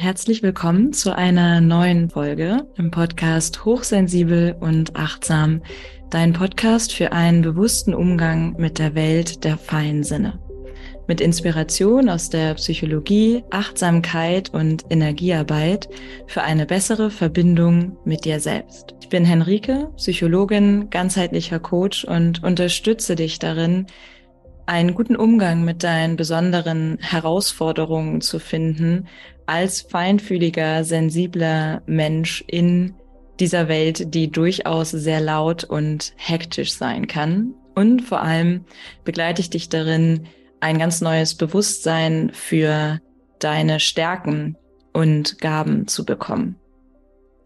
Herzlich willkommen zu einer neuen Folge im Podcast Hochsensibel und Achtsam, dein Podcast für einen bewussten Umgang mit der Welt der feinen Sinne. Mit Inspiration aus der Psychologie, Achtsamkeit und Energiearbeit für eine bessere Verbindung mit dir selbst. Ich bin Henrike, Psychologin, ganzheitlicher Coach und unterstütze dich darin, einen guten Umgang mit deinen besonderen Herausforderungen zu finden als feinfühliger, sensibler Mensch in dieser Welt, die durchaus sehr laut und hektisch sein kann. Und vor allem begleite ich dich darin, ein ganz neues Bewusstsein für deine Stärken und Gaben zu bekommen.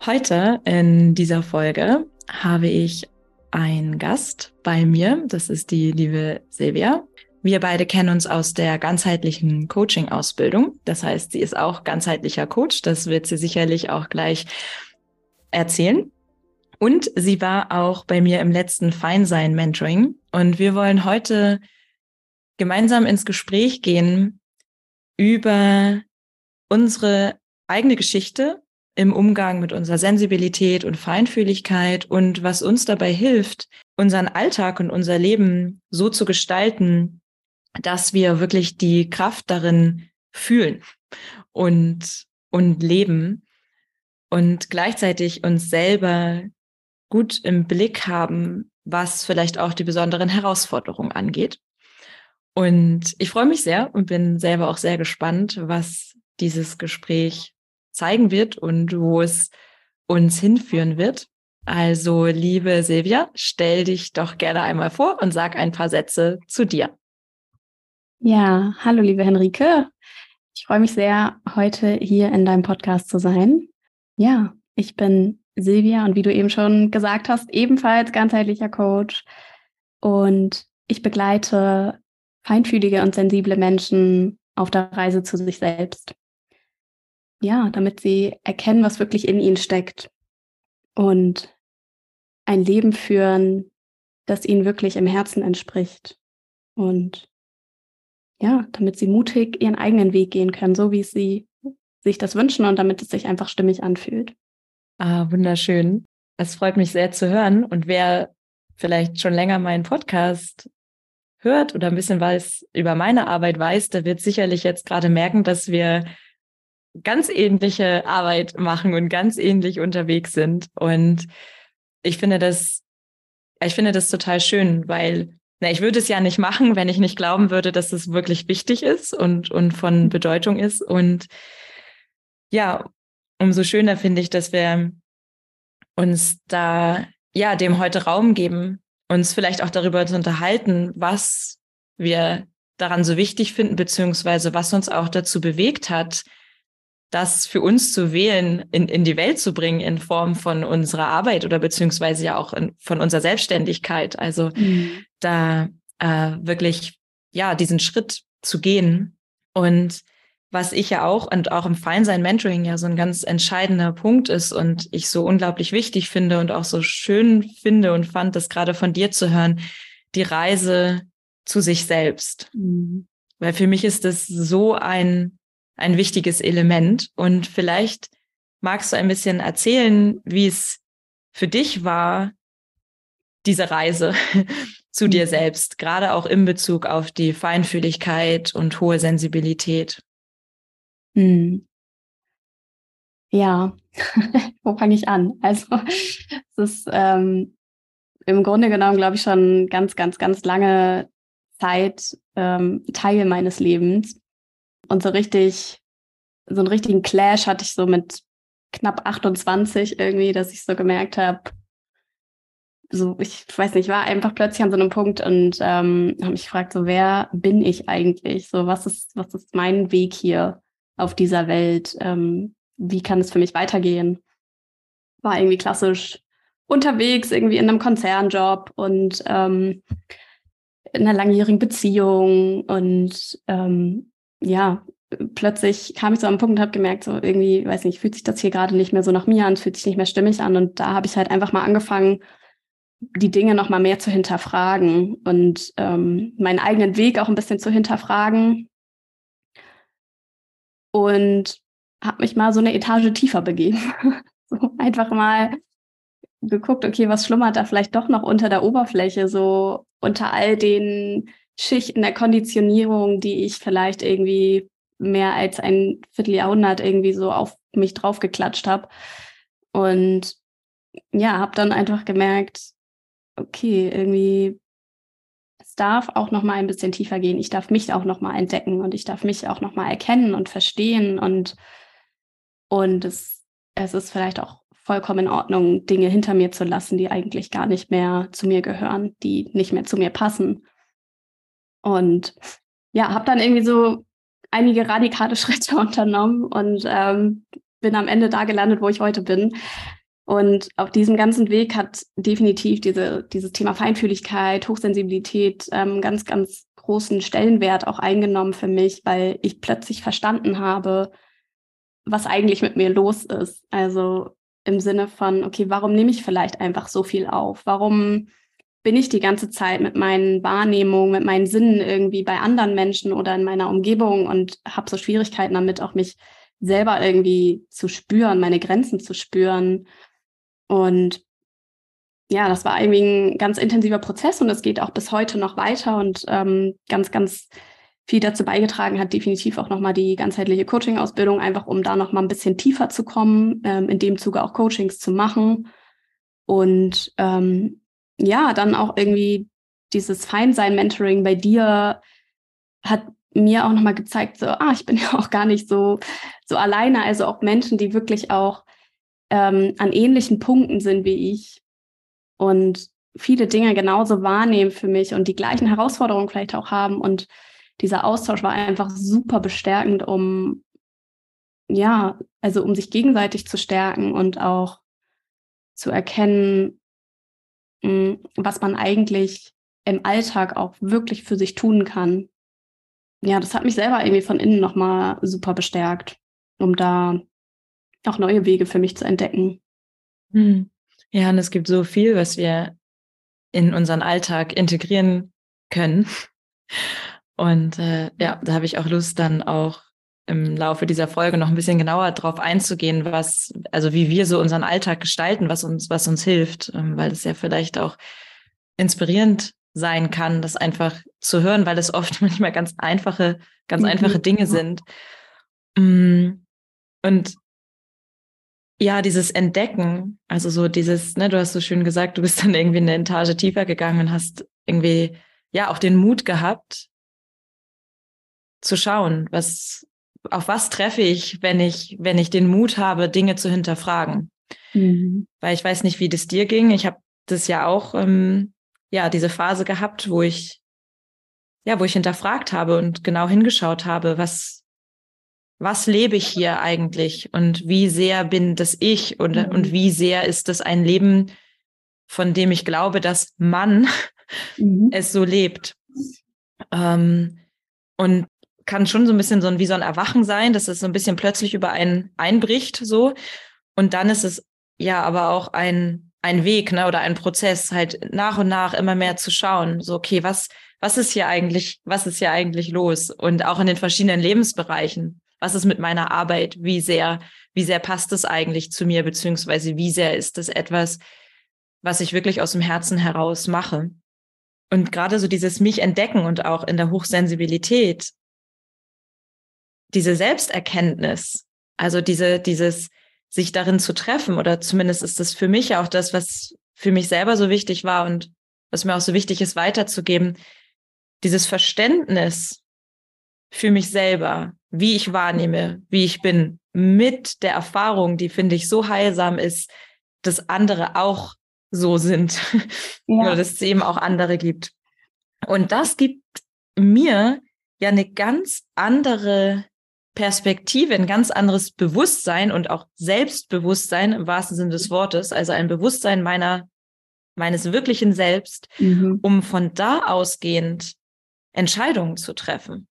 Heute in dieser Folge habe ich einen Gast bei mir. Das ist die liebe Silvia. Wir beide kennen uns aus der ganzheitlichen Coaching-Ausbildung. Das heißt, sie ist auch ganzheitlicher Coach. Das wird sie sicherlich auch gleich erzählen. Und sie war auch bei mir im letzten Feinsein-Mentoring. Und wir wollen heute gemeinsam ins Gespräch gehen über unsere eigene Geschichte im Umgang mit unserer Sensibilität und Feinfühligkeit und was uns dabei hilft, unseren Alltag und unser Leben so zu gestalten, dass wir wirklich die Kraft darin fühlen und, und leben und gleichzeitig uns selber gut im Blick haben, was vielleicht auch die besonderen Herausforderungen angeht. Und ich freue mich sehr und bin selber auch sehr gespannt, was dieses Gespräch zeigen wird und wo es uns hinführen wird. Also, liebe Silvia, stell dich doch gerne einmal vor und sag ein paar Sätze zu dir. Ja, hallo liebe Henrike. Ich freue mich sehr, heute hier in deinem Podcast zu sein. Ja, ich bin Silvia und wie du eben schon gesagt hast, ebenfalls ganzheitlicher Coach. Und ich begleite feinfühlige und sensible Menschen auf der Reise zu sich selbst. Ja, damit sie erkennen, was wirklich in ihnen steckt und ein Leben führen, das ihnen wirklich im Herzen entspricht und ja, damit sie mutig ihren eigenen Weg gehen können, so wie sie sich das wünschen und damit es sich einfach stimmig anfühlt. Ah, wunderschön. Es freut mich sehr zu hören. Und wer vielleicht schon länger meinen Podcast hört oder ein bisschen was über meine Arbeit weiß, der wird sicherlich jetzt gerade merken, dass wir ganz ähnliche Arbeit machen und ganz ähnlich unterwegs sind. Und ich finde das, ich finde das total schön, weil na, ich würde es ja nicht machen, wenn ich nicht glauben würde, dass es wirklich wichtig ist und, und von Bedeutung ist. Und ja, umso schöner finde ich, dass wir uns da, ja, dem heute Raum geben, uns vielleicht auch darüber zu unterhalten, was wir daran so wichtig finden, beziehungsweise was uns auch dazu bewegt hat, das für uns zu wählen, in, in die Welt zu bringen in Form von unserer Arbeit oder beziehungsweise ja auch in, von unserer Selbstständigkeit. Also mhm. da äh, wirklich, ja, diesen Schritt zu gehen. Und was ich ja auch und auch im Feinsein Mentoring ja so ein ganz entscheidender Punkt ist und ich so unglaublich wichtig finde und auch so schön finde und fand, das gerade von dir zu hören, die Reise zu sich selbst. Mhm. Weil für mich ist das so ein ein wichtiges Element. Und vielleicht magst du ein bisschen erzählen, wie es für dich war, diese Reise zu dir mhm. selbst, gerade auch in Bezug auf die Feinfühligkeit und hohe Sensibilität. Hm. Ja, wo fange ich an? Also es ist ähm, im Grunde genommen, glaube ich, schon ganz, ganz, ganz lange Zeit ähm, Teil meines Lebens. Und so richtig, so einen richtigen Clash hatte ich so mit knapp 28 irgendwie, dass ich so gemerkt habe, so, ich weiß nicht, war einfach plötzlich an so einem Punkt und ähm, habe mich gefragt, so, wer bin ich eigentlich? So, was ist, was ist mein Weg hier auf dieser Welt? Ähm, wie kann es für mich weitergehen? War irgendwie klassisch unterwegs, irgendwie in einem Konzernjob und ähm, in einer langjährigen Beziehung und ähm, ja, plötzlich kam ich so am Punkt und habe gemerkt, so irgendwie, weiß nicht, fühlt sich das hier gerade nicht mehr so nach mir an, fühlt sich nicht mehr stimmig an. Und da habe ich halt einfach mal angefangen, die Dinge noch mal mehr zu hinterfragen und ähm, meinen eigenen Weg auch ein bisschen zu hinterfragen. Und habe mich mal so eine Etage tiefer begeben. so einfach mal geguckt, okay, was schlummert da vielleicht doch noch unter der Oberfläche, so unter all den Schichten der Konditionierung, die ich vielleicht irgendwie mehr als ein Vierteljahrhundert irgendwie so auf mich draufgeklatscht habe. Und ja, habe dann einfach gemerkt, okay, irgendwie es darf auch noch mal ein bisschen tiefer gehen. Ich darf mich auch noch mal entdecken und ich darf mich auch noch mal erkennen und verstehen und und es, es ist vielleicht auch vollkommen in Ordnung, Dinge hinter mir zu lassen, die eigentlich gar nicht mehr zu mir gehören, die nicht mehr zu mir passen. Und ja, habe dann irgendwie so einige radikale Schritte unternommen und ähm, bin am Ende da gelandet, wo ich heute bin. Und auf diesem ganzen Weg hat definitiv diese, dieses Thema Feinfühligkeit, Hochsensibilität ähm, ganz, ganz großen Stellenwert auch eingenommen für mich, weil ich plötzlich verstanden habe, was eigentlich mit mir los ist. Also im Sinne von, okay, warum nehme ich vielleicht einfach so viel auf? Warum bin ich die ganze Zeit mit meinen Wahrnehmungen, mit meinen Sinnen irgendwie bei anderen Menschen oder in meiner Umgebung und habe so Schwierigkeiten damit, auch mich selber irgendwie zu spüren, meine Grenzen zu spüren. Und ja, das war irgendwie ein ganz intensiver Prozess und es geht auch bis heute noch weiter und ähm, ganz, ganz viel dazu beigetragen hat definitiv auch nochmal die ganzheitliche Coaching-Ausbildung, einfach um da nochmal ein bisschen tiefer zu kommen, ähm, in dem Zuge auch Coachings zu machen. Und ähm, ja, dann auch irgendwie dieses Feinsein-Mentoring bei dir hat mir auch nochmal gezeigt, so, ah, ich bin ja auch gar nicht so, so alleine. Also auch Menschen, die wirklich auch ähm, an ähnlichen Punkten sind wie ich und viele Dinge genauso wahrnehmen für mich und die gleichen Herausforderungen vielleicht auch haben. Und dieser Austausch war einfach super bestärkend, um, ja, also um sich gegenseitig zu stärken und auch zu erkennen, was man eigentlich im Alltag auch wirklich für sich tun kann. Ja, das hat mich selber irgendwie von innen nochmal super bestärkt, um da auch neue Wege für mich zu entdecken. Hm. Ja, und es gibt so viel, was wir in unseren Alltag integrieren können. Und äh, ja, da habe ich auch Lust, dann auch im Laufe dieser Folge noch ein bisschen genauer drauf einzugehen, was, also wie wir so unseren Alltag gestalten, was uns, was uns hilft, ähm, weil es ja vielleicht auch inspirierend sein kann, das einfach zu hören, weil es oft manchmal ganz einfache, ganz mhm. einfache Dinge sind. Mm, und ja, dieses Entdecken, also so dieses, ne, du hast so schön gesagt, du bist dann irgendwie eine Etage tiefer gegangen und hast irgendwie ja auch den Mut gehabt, zu schauen, was, auf was treffe ich, wenn ich, wenn ich den Mut habe, Dinge zu hinterfragen. Mhm. Weil ich weiß nicht, wie das dir ging. Ich habe das ja auch, ähm, ja, diese Phase gehabt, wo ich, ja, wo ich hinterfragt habe und genau hingeschaut habe, was, was lebe ich hier eigentlich und wie sehr bin das ich und, mhm. und wie sehr ist das ein Leben, von dem ich glaube, dass man mhm. es so lebt. Ähm, und kann schon so ein bisschen so ein, wie so ein Erwachen sein, dass es so ein bisschen plötzlich über einen einbricht, so. Und dann ist es ja aber auch ein, ein Weg, ne, oder ein Prozess, halt nach und nach immer mehr zu schauen, so, okay, was, was ist hier eigentlich, was ist hier eigentlich los? Und auch in den verschiedenen Lebensbereichen was ist mit meiner Arbeit, wie sehr, wie sehr passt es eigentlich zu mir, beziehungsweise wie sehr ist es etwas, was ich wirklich aus dem Herzen heraus mache. Und gerade so dieses mich entdecken und auch in der Hochsensibilität, diese Selbsterkenntnis, also diese, dieses sich darin zu treffen, oder zumindest ist das für mich auch das, was für mich selber so wichtig war und was mir auch so wichtig ist, weiterzugeben, dieses Verständnis für mich selber, wie ich wahrnehme, wie ich bin, mit der Erfahrung, die finde ich so heilsam ist, dass andere auch so sind ja. oder dass es eben auch andere gibt. Und das gibt mir ja eine ganz andere Perspektive, ein ganz anderes Bewusstsein und auch Selbstbewusstsein im wahrsten Sinne des Wortes, also ein Bewusstsein meiner, meines wirklichen Selbst, mhm. um von da ausgehend Entscheidungen zu treffen.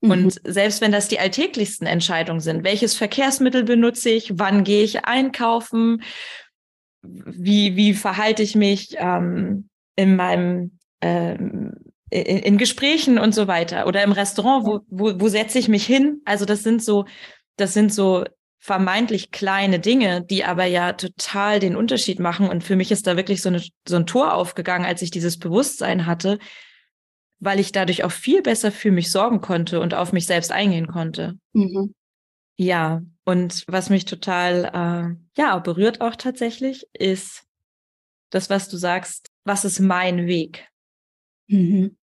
Und mhm. selbst wenn das die alltäglichsten Entscheidungen sind, welches Verkehrsmittel benutze ich, wann gehe ich einkaufen, wie, wie verhalte ich mich ähm, in meinem ähm, in, in Gesprächen und so weiter oder im Restaurant, wo, wo, wo setze ich mich hin? Also das sind so, das sind so vermeintlich kleine Dinge, die aber ja total den Unterschied machen. Und für mich ist da wirklich so, eine, so ein Tor aufgegangen, als ich dieses Bewusstsein hatte, weil ich dadurch auch viel besser für mich sorgen konnte und auf mich selbst eingehen konnte. Mhm. Ja, und was mich total äh, ja berührt auch tatsächlich ist das, was du sagst. Was ist mein Weg? Mhm.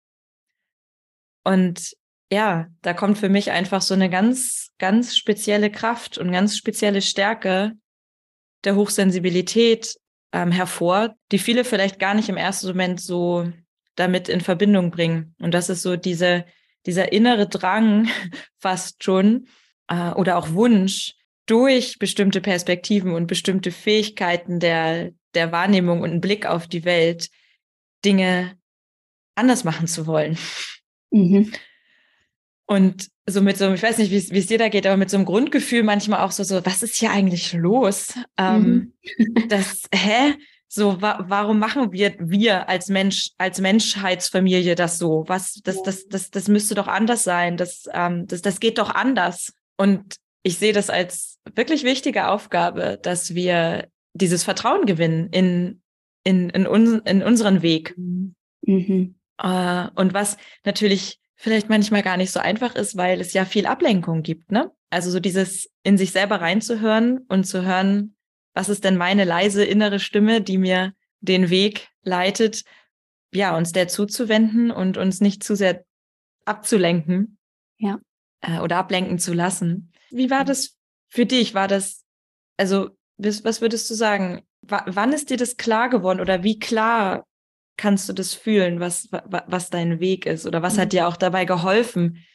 Und ja, da kommt für mich einfach so eine ganz, ganz spezielle Kraft und ganz spezielle Stärke der Hochsensibilität ähm, hervor, die viele vielleicht gar nicht im ersten Moment so damit in Verbindung bringen. Und das ist so diese, dieser innere Drang fast schon äh, oder auch Wunsch, durch bestimmte Perspektiven und bestimmte Fähigkeiten der, der Wahrnehmung und einen Blick auf die Welt Dinge anders machen zu wollen. Mhm. Und so mit so, ich weiß nicht, wie es dir da geht, aber mit so einem Grundgefühl manchmal auch so, so, was ist hier eigentlich los? Ähm, mhm. das, hä? So, wa warum machen wir, wir als Mensch, als Menschheitsfamilie das so? Was, das, das, das, das müsste doch anders sein. Das, ähm, das, das geht doch anders. Und ich sehe das als wirklich wichtige Aufgabe, dass wir dieses Vertrauen gewinnen in, in, in, uns, in unseren Weg. Mhm. Äh, und was natürlich vielleicht manchmal gar nicht so einfach ist, weil es ja viel Ablenkung gibt, ne? Also so dieses in sich selber reinzuhören und zu hören, was ist denn meine leise innere Stimme, die mir den Weg leitet, ja, uns der zuzuwenden und uns nicht zu sehr abzulenken. Ja. Äh, oder ablenken zu lassen. Wie war das für dich? War das, also, was würdest du sagen? W wann ist dir das klar geworden oder wie klar kannst du das fühlen, was, was dein Weg ist? Oder was mhm. hat dir auch dabei geholfen,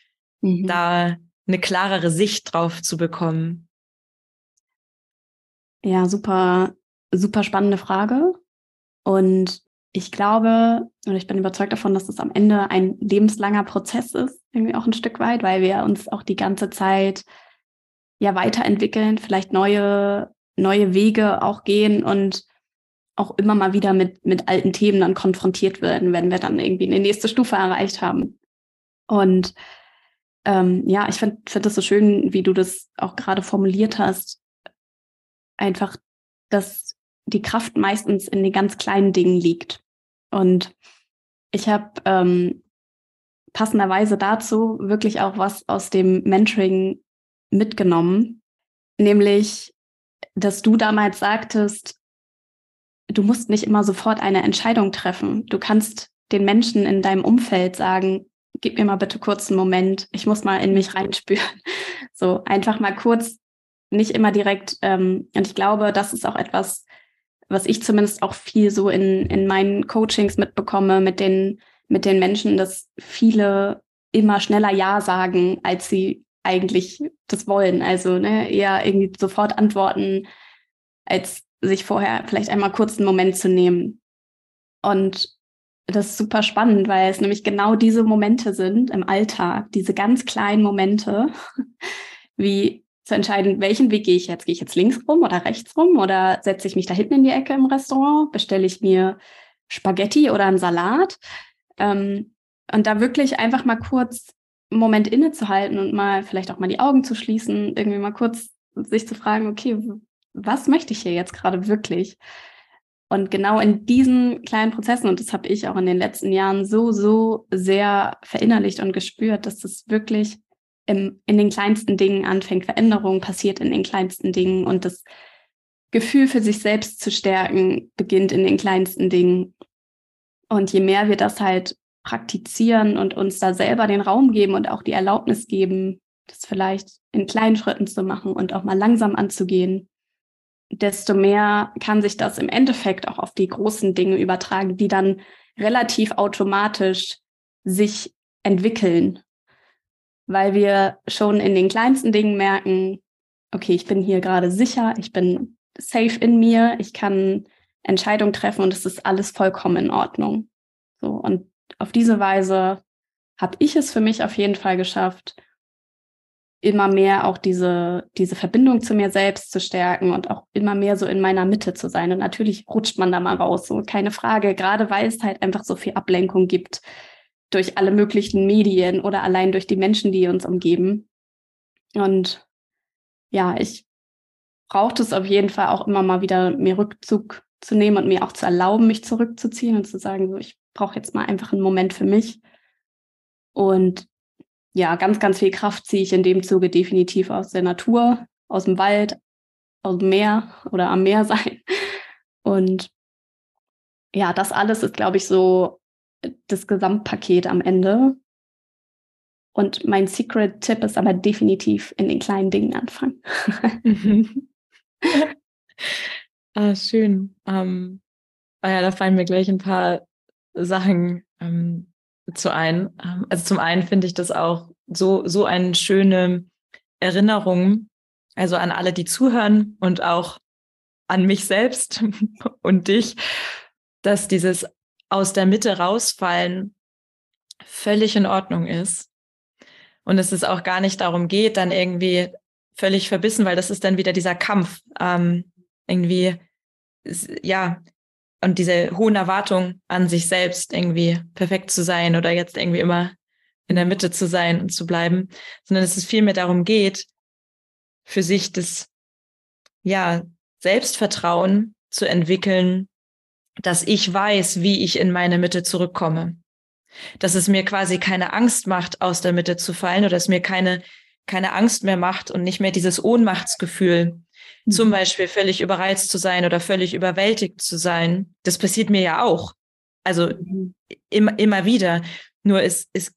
mhm. da eine klarere Sicht drauf zu bekommen? Ja, super, super spannende Frage. Und ich glaube, und ich bin überzeugt davon, dass es am Ende ein lebenslanger Prozess ist, irgendwie auch ein Stück weit, weil wir uns auch die ganze Zeit ja weiterentwickeln, vielleicht neue, neue Wege auch gehen und auch immer mal wieder mit, mit alten Themen dann konfrontiert werden, wenn wir dann irgendwie eine nächste Stufe erreicht haben. Und ähm, ja, ich finde find das so schön, wie du das auch gerade formuliert hast. Einfach, dass die Kraft meistens in den ganz kleinen Dingen liegt. Und ich habe ähm, passenderweise dazu wirklich auch was aus dem Mentoring mitgenommen, nämlich, dass du damals sagtest, du musst nicht immer sofort eine Entscheidung treffen. Du kannst den Menschen in deinem Umfeld sagen, gib mir mal bitte kurz einen Moment, ich muss mal in mich reinspüren. So einfach mal kurz, nicht immer direkt. Ähm, und ich glaube, das ist auch etwas, was ich zumindest auch viel so in, in meinen Coachings mitbekomme mit den, mit den Menschen, dass viele immer schneller Ja sagen, als sie eigentlich das wollen. Also ne, eher irgendwie sofort antworten, als sich vorher vielleicht einmal kurz einen Moment zu nehmen. Und das ist super spannend, weil es nämlich genau diese Momente sind im Alltag, diese ganz kleinen Momente, wie zu entscheiden, welchen Weg gehe ich jetzt? Gehe ich jetzt links rum oder rechts rum oder setze ich mich da hinten in die Ecke im Restaurant? Bestelle ich mir Spaghetti oder einen Salat? Ähm, und da wirklich einfach mal kurz einen Moment innezuhalten und mal vielleicht auch mal die Augen zu schließen, irgendwie mal kurz sich zu fragen, okay, was möchte ich hier jetzt gerade wirklich? Und genau in diesen kleinen Prozessen, und das habe ich auch in den letzten Jahren so, so sehr verinnerlicht und gespürt, dass das wirklich im, in den kleinsten Dingen anfängt. Veränderung passiert in den kleinsten Dingen und das Gefühl für sich selbst zu stärken beginnt in den kleinsten Dingen. Und je mehr wir das halt praktizieren und uns da selber den Raum geben und auch die Erlaubnis geben, das vielleicht in kleinen Schritten zu machen und auch mal langsam anzugehen, desto mehr kann sich das im Endeffekt auch auf die großen Dinge übertragen, die dann relativ automatisch sich entwickeln, weil wir schon in den kleinsten Dingen merken, okay, ich bin hier gerade sicher, ich bin safe in mir, ich kann Entscheidungen treffen und es ist alles vollkommen in Ordnung. So und auf diese Weise habe ich es für mich auf jeden Fall geschafft, immer mehr auch diese, diese Verbindung zu mir selbst zu stärken und auch immer mehr so in meiner Mitte zu sein. Und natürlich rutscht man da mal raus, so keine Frage, gerade weil es halt einfach so viel Ablenkung gibt durch alle möglichen Medien oder allein durch die Menschen, die uns umgeben. Und ja, ich braucht es auf jeden Fall auch immer mal wieder mir Rückzug zu nehmen und mir auch zu erlauben, mich zurückzuziehen und zu sagen, so, ich brauche jetzt mal einfach einen Moment für mich. Und ja, ganz, ganz viel Kraft ziehe ich in dem Zuge definitiv aus der Natur, aus dem Wald, aus dem Meer oder am Meer sein. Und ja, das alles ist, glaube ich, so das Gesamtpaket am Ende. Und mein Secret-Tipp ist aber definitiv in den kleinen Dingen anfangen. ah, schön. Ähm, ah ja, da fallen mir gleich ein paar Sachen ähm, zu ein. Ähm, also zum einen finde ich das auch so, so eine schöne Erinnerung, also an alle, die zuhören und auch an mich selbst und dich, dass dieses aus der Mitte rausfallen völlig in Ordnung ist. Und es ist auch gar nicht darum geht, dann irgendwie völlig verbissen, weil das ist dann wieder dieser Kampf. Ähm, irgendwie, ja, und diese hohen Erwartungen an sich selbst, irgendwie perfekt zu sein oder jetzt irgendwie immer in der Mitte zu sein und zu bleiben, sondern dass es vielmehr darum geht, für sich das, ja, Selbstvertrauen zu entwickeln, dass ich weiß, wie ich in meine Mitte zurückkomme. Dass es mir quasi keine Angst macht, aus der Mitte zu fallen oder es mir keine, keine Angst mehr macht und nicht mehr dieses Ohnmachtsgefühl, mhm. zum Beispiel völlig überreizt zu sein oder völlig überwältigt zu sein. Das passiert mir ja auch. Also mhm. immer, immer wieder. Nur es, es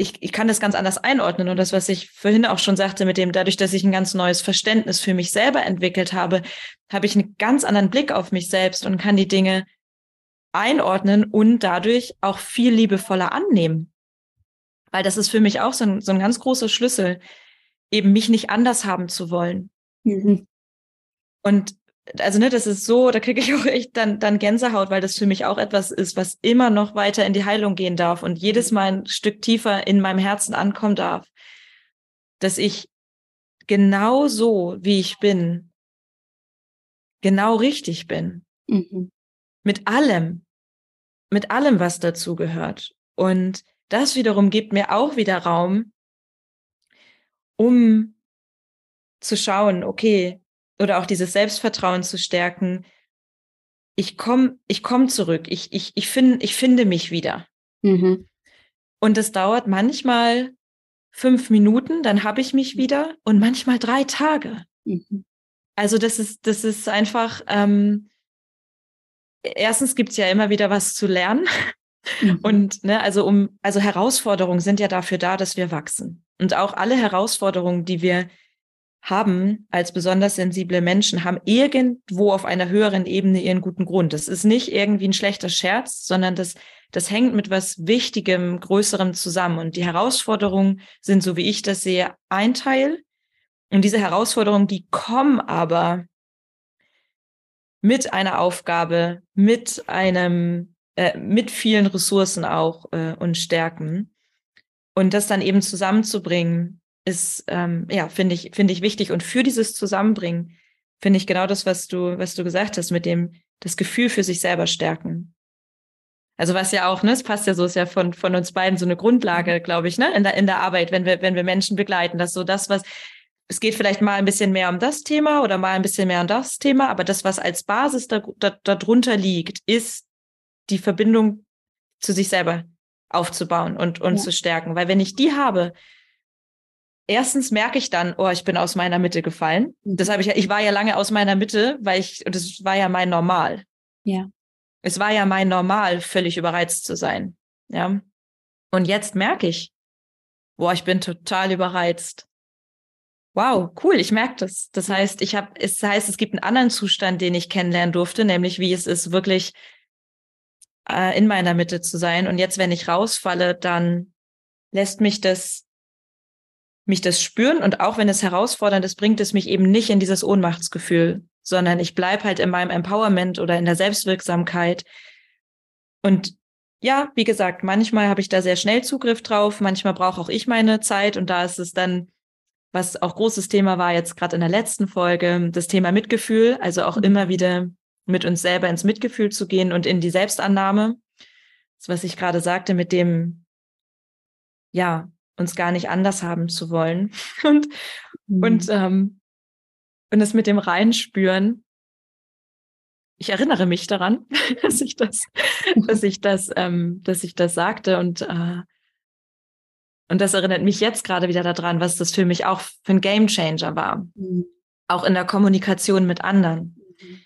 ich, ich kann das ganz anders einordnen. Und das, was ich vorhin auch schon sagte, mit dem, dadurch, dass ich ein ganz neues Verständnis für mich selber entwickelt habe, habe ich einen ganz anderen Blick auf mich selbst und kann die Dinge einordnen und dadurch auch viel liebevoller annehmen. Weil das ist für mich auch so ein, so ein ganz großer Schlüssel, eben mich nicht anders haben zu wollen. Mhm. Und also ne, das ist so, da kriege ich auch echt dann, dann Gänsehaut, weil das für mich auch etwas ist, was immer noch weiter in die Heilung gehen darf und jedes Mal ein Stück tiefer in meinem Herzen ankommen darf, dass ich genau so, wie ich bin, genau richtig bin. Mhm. Mit allem, mit allem, was dazu gehört. Und das wiederum gibt mir auch wieder Raum, um zu schauen, okay, oder auch dieses Selbstvertrauen zu stärken. Ich komme ich komm zurück, ich, ich, ich, find, ich finde mich wieder. Mhm. Und es dauert manchmal fünf Minuten, dann habe ich mich wieder und manchmal drei Tage. Mhm. Also das ist, das ist einfach, ähm, erstens gibt es ja immer wieder was zu lernen. Mhm. Und ne, also um, also Herausforderungen sind ja dafür da, dass wir wachsen. Und auch alle Herausforderungen, die wir haben als besonders sensible Menschen, haben irgendwo auf einer höheren Ebene ihren guten Grund. Das ist nicht irgendwie ein schlechter Scherz, sondern das, das hängt mit was Wichtigem, Größerem zusammen. Und die Herausforderungen sind, so wie ich das sehe, ein Teil. Und diese Herausforderungen, die kommen aber mit einer Aufgabe, mit einem, äh, mit vielen Ressourcen auch äh, und Stärken. Und das dann eben zusammenzubringen, ist, ähm, ja, finde ich, finde ich wichtig. Und für dieses Zusammenbringen finde ich genau das, was du, was du gesagt hast, mit dem, das Gefühl für sich selber stärken. Also was ja auch, ne, es passt ja so, ist ja von, von uns beiden so eine Grundlage, mhm. glaube ich, ne, in der, in der Arbeit, wenn wir, wenn wir Menschen begleiten, dass so das, was, es geht vielleicht mal ein bisschen mehr um das Thema oder mal ein bisschen mehr um das Thema, aber das, was als Basis da, da, darunter liegt, ist die Verbindung zu sich selber aufzubauen und, und ja. zu stärken. Weil wenn ich die habe, erstens merke ich dann, oh, ich bin aus meiner Mitte gefallen. Das habe ich ja, ich war ja lange aus meiner Mitte, weil ich, das war ja mein Normal. Ja. Es war ja mein Normal, völlig überreizt zu sein. Ja. Und jetzt merke ich, boah, ich bin total überreizt. Wow, cool, ich merke das. Das heißt, ich habe, es heißt, es gibt einen anderen Zustand, den ich kennenlernen durfte, nämlich wie es ist, wirklich äh, in meiner Mitte zu sein. Und jetzt, wenn ich rausfalle, dann lässt mich das mich das spüren und auch wenn es herausfordernd ist, bringt es mich eben nicht in dieses Ohnmachtsgefühl, sondern ich bleibe halt in meinem Empowerment oder in der Selbstwirksamkeit. Und ja, wie gesagt, manchmal habe ich da sehr schnell Zugriff drauf, manchmal brauche auch ich meine Zeit und da ist es dann, was auch großes Thema war jetzt gerade in der letzten Folge, das Thema Mitgefühl, also auch immer wieder mit uns selber ins Mitgefühl zu gehen und in die Selbstannahme. Das, was ich gerade sagte, mit dem, ja, uns gar nicht anders haben zu wollen. Und, mhm. und ähm, Und das mit dem Reinspüren, ich erinnere mich daran, dass ich das, dass ich das, ähm, dass ich das sagte und äh, und das erinnert mich jetzt gerade wieder daran, was das für mich auch für ein Game Changer war, mhm. auch in der Kommunikation mit anderen, mhm.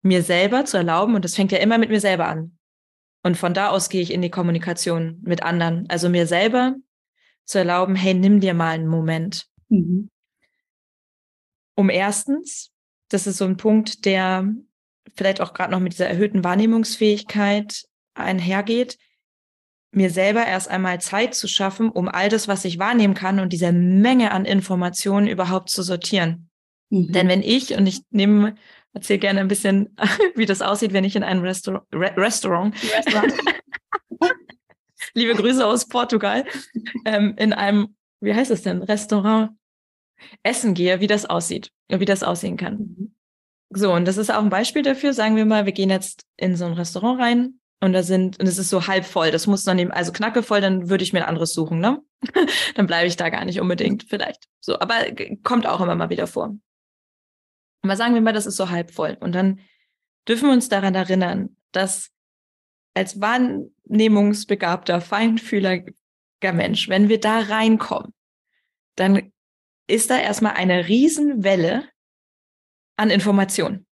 mir selber zu erlauben und das fängt ja immer mit mir selber an. Und von da aus gehe ich in die Kommunikation mit anderen, also mir selber zu erlauben, hey, nimm dir mal einen Moment. Mhm. Um erstens, das ist so ein Punkt, der vielleicht auch gerade noch mit dieser erhöhten Wahrnehmungsfähigkeit einhergeht, mir selber erst einmal Zeit zu schaffen, um all das, was ich wahrnehmen kann und diese Menge an Informationen überhaupt zu sortieren. Mhm. Denn wenn ich, und ich nehme, erzähle gerne ein bisschen, wie das aussieht, wenn ich in einem Restaur Re Restaurant, Restaurant. liebe Grüße aus Portugal, ähm, in einem, wie heißt es denn, Restaurant essen gehe, wie das aussieht, wie das aussehen kann. Mhm. So, und das ist auch ein Beispiel dafür. Sagen wir mal, wir gehen jetzt in so ein Restaurant rein und da sind, und es ist so halb voll. Das muss dann eben, also knackevoll, dann würde ich mir ein anderes suchen, ne? dann bleibe ich da gar nicht unbedingt, vielleicht. So, aber kommt auch immer mal wieder vor. Aber sagen wir mal, das ist so halb voll. Und dann dürfen wir uns daran erinnern, dass als wahrnehmungsbegabter, feinfühliger Mensch, wenn wir da reinkommen, dann ist da erstmal eine Riesenwelle an Informationen.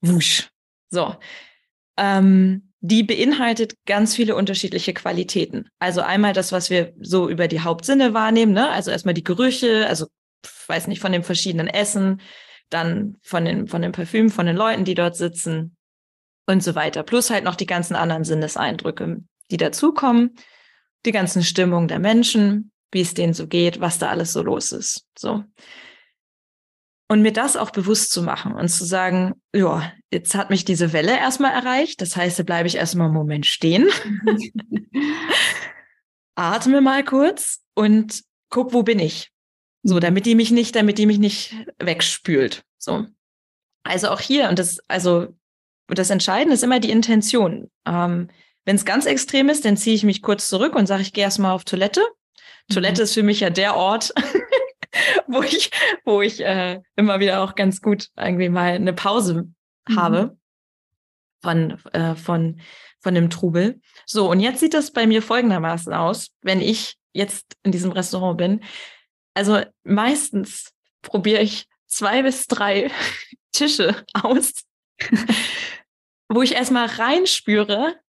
Wusch. So. Ähm, die beinhaltet ganz viele unterschiedliche Qualitäten. Also einmal das, was wir so über die Hauptsinne wahrnehmen, ne? Also erstmal die Gerüche, also weiß nicht, von den verschiedenen Essen, dann von den, von den Parfümen, von den Leuten, die dort sitzen und so weiter. Plus halt noch die ganzen anderen Sinneseindrücke, die dazukommen, die ganzen Stimmungen der Menschen, wie es denen so geht, was da alles so los ist. So. Und mir das auch bewusst zu machen und zu sagen, ja, jetzt hat mich diese Welle erstmal erreicht. Das heißt, da bleibe ich erstmal einen Moment stehen. Atme mal kurz und guck, wo bin ich? So, damit die mich nicht, damit die mich nicht wegspült. So. Also auch hier, und das, also, und das Entscheidende ist immer die Intention. Ähm, Wenn es ganz extrem ist, dann ziehe ich mich kurz zurück und sage, ich gehe erstmal auf Toilette. Mhm. Toilette ist für mich ja der Ort, wo ich, wo ich äh, immer wieder auch ganz gut irgendwie mal eine Pause mhm. habe von, äh, von, von dem Trubel. So, und jetzt sieht das bei mir folgendermaßen aus, wenn ich jetzt in diesem Restaurant bin. Also meistens probiere ich zwei bis drei Tische aus, wo ich erstmal reinspüre,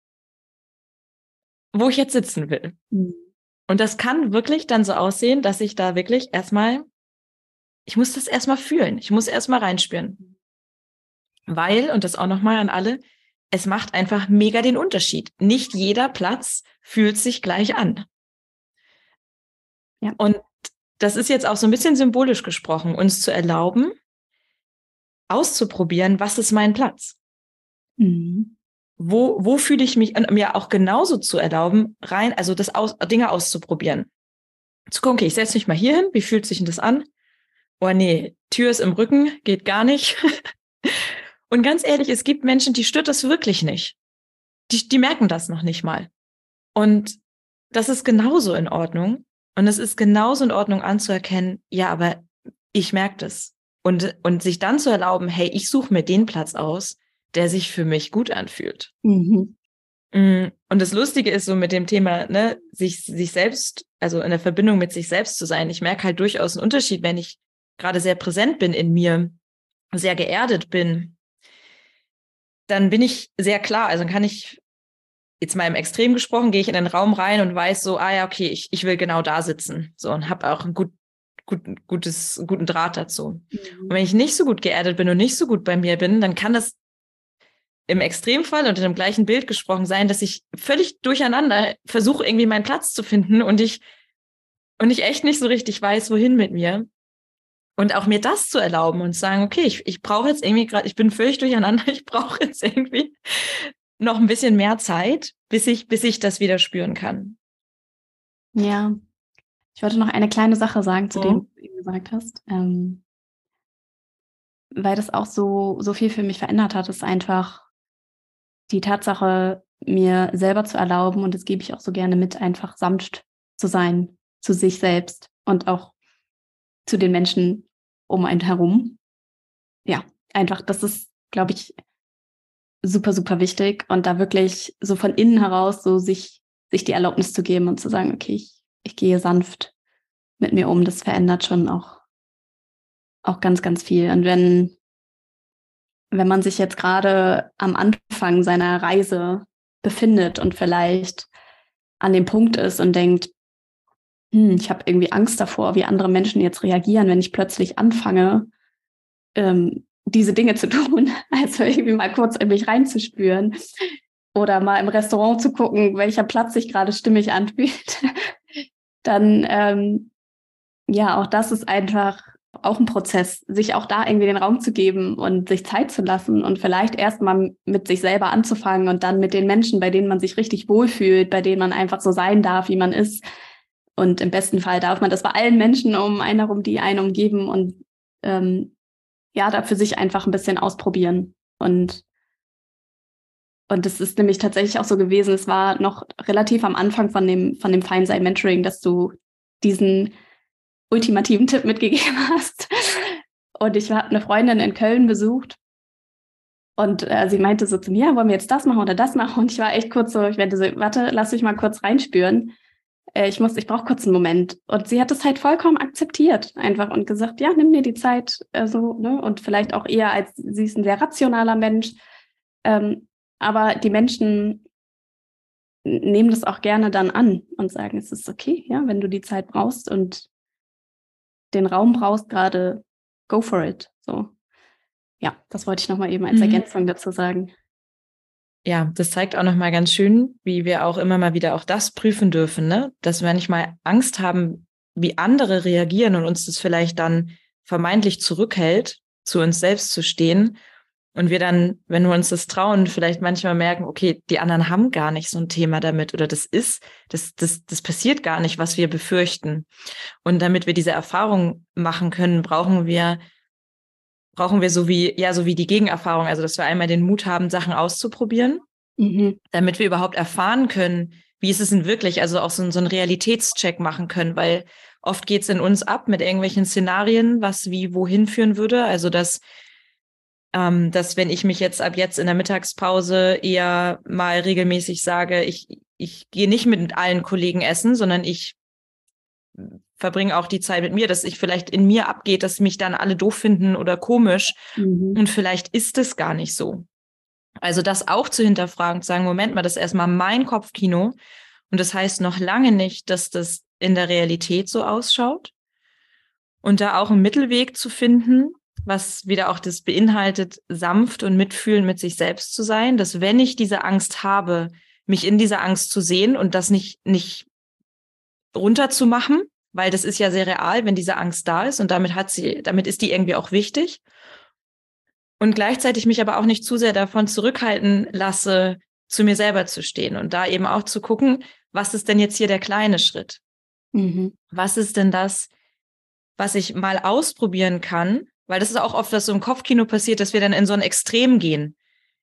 wo ich jetzt sitzen will. Mhm. Und das kann wirklich dann so aussehen, dass ich da wirklich erstmal, ich muss das erstmal fühlen. Ich muss erstmal reinspüren. Weil, und das auch nochmal an alle, es macht einfach mega den Unterschied. Nicht jeder Platz fühlt sich gleich an. Ja. Und das ist jetzt auch so ein bisschen symbolisch gesprochen, uns zu erlauben, auszuprobieren, was ist mein Platz? Mhm wo, wo fühle ich mich, und mir auch genauso zu erlauben, rein, also das aus, Dinge auszuprobieren. Zu gucken, okay, ich setze mich mal hier hin, wie fühlt sich denn das an? Oh nee, Tür ist im Rücken, geht gar nicht. und ganz ehrlich, es gibt Menschen, die stört das wirklich nicht. Die, die merken das noch nicht mal. Und das ist genauso in Ordnung. Und es ist genauso in Ordnung anzuerkennen, ja, aber ich merke das. Und, und sich dann zu erlauben, hey, ich suche mir den Platz aus, der sich für mich gut anfühlt. Mhm. Mm, und das Lustige ist so mit dem Thema, ne, sich, sich selbst, also in der Verbindung mit sich selbst zu sein. Ich merke halt durchaus einen Unterschied, wenn ich gerade sehr präsent bin in mir, sehr geerdet bin, dann bin ich sehr klar. Also kann ich jetzt mal im Extrem gesprochen, gehe ich in den Raum rein und weiß so, ah ja, okay, ich, ich will genau da sitzen. So und habe auch einen gut, gut, gutes, guten Draht dazu. Mhm. Und wenn ich nicht so gut geerdet bin und nicht so gut bei mir bin, dann kann das im Extremfall und in dem gleichen Bild gesprochen sein, dass ich völlig durcheinander versuche, irgendwie meinen Platz zu finden und ich, und ich echt nicht so richtig weiß, wohin mit mir. Und auch mir das zu erlauben und zu sagen, okay, ich, ich brauche jetzt irgendwie gerade, ich bin völlig durcheinander, ich brauche jetzt irgendwie noch ein bisschen mehr Zeit, bis ich, bis ich das wieder spüren kann. Ja. Ich wollte noch eine kleine Sache sagen zu oh. dem, was du gesagt hast. Ähm, weil das auch so, so viel für mich verändert hat, ist einfach die Tatsache, mir selber zu erlauben, und das gebe ich auch so gerne mit, einfach sanft zu sein, zu sich selbst und auch zu den Menschen um einen herum. ja, einfach, das ist, glaube ich, super, super wichtig. Und da wirklich so von innen heraus so sich, sich die Erlaubnis zu geben und zu sagen, okay, ich, ich gehe sanft mit mir um. Das verändert schon auch, auch ganz, ganz viel. Und wenn, wenn man sich jetzt gerade am Anfang seiner Reise befindet und vielleicht an dem Punkt ist und denkt, hm, ich habe irgendwie Angst davor, wie andere Menschen jetzt reagieren, wenn ich plötzlich anfange, ähm, diese Dinge zu tun. Also irgendwie mal kurz in mich reinzuspüren oder mal im Restaurant zu gucken, welcher Platz sich gerade stimmig anfühlt. Dann, ähm, ja, auch das ist einfach auch ein Prozess, sich auch da irgendwie den Raum zu geben und sich Zeit zu lassen und vielleicht erstmal mit sich selber anzufangen und dann mit den Menschen, bei denen man sich richtig wohlfühlt, bei denen man einfach so sein darf, wie man ist. Und im besten Fall darf man das bei allen Menschen um einen herum, die einen umgeben und ähm, ja, da für sich einfach ein bisschen ausprobieren. Und und es ist nämlich tatsächlich auch so gewesen, es war noch relativ am Anfang von dem, von dem Feinsein Mentoring, dass du diesen ultimativen Tipp mitgegeben hast. Und ich habe eine Freundin in Köln besucht und äh, sie meinte so zu mir, wollen wir jetzt das machen oder das machen? Und ich war echt kurz so, ich werde so, warte, lass mich mal kurz reinspüren. Äh, ich muss, ich brauche kurz einen Moment. Und sie hat es halt vollkommen akzeptiert einfach und gesagt, ja, nimm dir die Zeit äh, so, ne? Und vielleicht auch eher als, sie ist ein sehr rationaler Mensch. Ähm, aber die Menschen nehmen das auch gerne dann an und sagen, es ist okay, ja, wenn du die Zeit brauchst und den Raum brauchst, gerade go for it. So. Ja, das wollte ich nochmal eben als mhm. Ergänzung dazu sagen. Ja, das zeigt auch nochmal ganz schön, wie wir auch immer mal wieder auch das prüfen dürfen, ne? Dass wir manchmal Angst haben, wie andere reagieren und uns das vielleicht dann vermeintlich zurückhält, zu uns selbst zu stehen. Und wir dann, wenn wir uns das trauen, vielleicht manchmal merken, okay, die anderen haben gar nicht so ein Thema damit oder das ist, das, das, das passiert gar nicht, was wir befürchten. Und damit wir diese Erfahrung machen können, brauchen wir brauchen wir so wie, ja, so wie die Gegenerfahrung, also dass wir einmal den Mut haben, Sachen auszuprobieren, mhm. damit wir überhaupt erfahren können, wie ist es denn wirklich, also auch so, so einen Realitätscheck machen können, weil oft geht es in uns ab mit irgendwelchen Szenarien, was wie wohin führen würde. Also dass, ähm, dass wenn ich mich jetzt ab jetzt in der Mittagspause eher mal regelmäßig sage, ich, ich gehe nicht mit allen Kollegen essen, sondern ich verbringe auch die Zeit mit mir, dass ich vielleicht in mir abgeht, dass mich dann alle doof finden oder komisch. Mhm. Und vielleicht ist es gar nicht so. Also das auch zu hinterfragen, zu sagen, Moment mal, das ist erstmal mein Kopfkino. Und das heißt noch lange nicht, dass das in der Realität so ausschaut. Und da auch einen Mittelweg zu finden, was wieder auch das beinhaltet, sanft und mitfühlen mit sich selbst zu sein, dass wenn ich diese Angst habe, mich in dieser Angst zu sehen und das nicht, nicht runterzumachen, weil das ist ja sehr real, wenn diese Angst da ist und damit hat sie, damit ist die irgendwie auch wichtig. Und gleichzeitig mich aber auch nicht zu sehr davon zurückhalten lasse, zu mir selber zu stehen und da eben auch zu gucken, was ist denn jetzt hier der kleine Schritt? Mhm. Was ist denn das, was ich mal ausprobieren kann? Weil das ist auch oft, was so im Kopfkino passiert, dass wir dann in so ein Extrem gehen.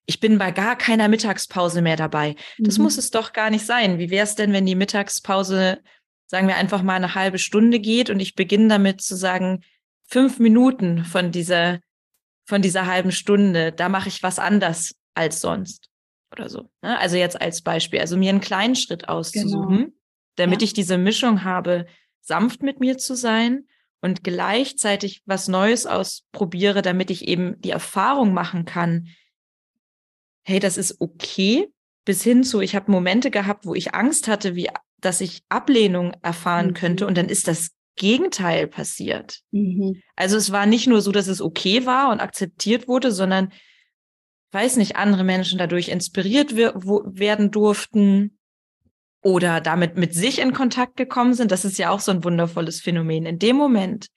Ich bin bei gar keiner Mittagspause mehr dabei. Das mhm. muss es doch gar nicht sein. Wie wäre es denn, wenn die Mittagspause sagen wir einfach mal eine halbe Stunde geht und ich beginne damit zu sagen, fünf Minuten von dieser, von dieser halben Stunde, da mache ich was anders als sonst oder so. Ne? Also jetzt als Beispiel, also mir einen kleinen Schritt auszusuchen, genau. damit ja. ich diese Mischung habe, sanft mit mir zu sein und gleichzeitig was Neues ausprobiere, damit ich eben die Erfahrung machen kann, hey, das ist okay, bis hin zu, ich habe Momente gehabt, wo ich Angst hatte, wie dass ich Ablehnung erfahren mhm. könnte und dann ist das Gegenteil passiert. Mhm. Also es war nicht nur so, dass es okay war und akzeptiert wurde, sondern weiß nicht, andere Menschen dadurch inspiriert werden durften oder damit mit sich in Kontakt gekommen sind. Das ist ja auch so ein wundervolles Phänomen. In dem Moment,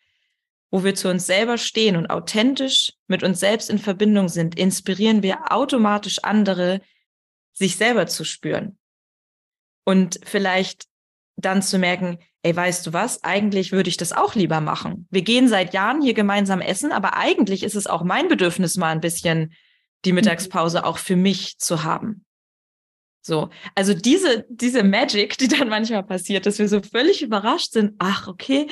wo wir zu uns selber stehen und authentisch mit uns selbst in Verbindung sind, inspirieren wir automatisch andere, sich selber zu spüren und vielleicht dann zu merken, ey, weißt du was, eigentlich würde ich das auch lieber machen. Wir gehen seit Jahren hier gemeinsam essen, aber eigentlich ist es auch mein Bedürfnis, mal ein bisschen die mhm. Mittagspause auch für mich zu haben. So, also diese, diese Magic, die dann manchmal passiert, dass wir so völlig überrascht sind, ach, okay,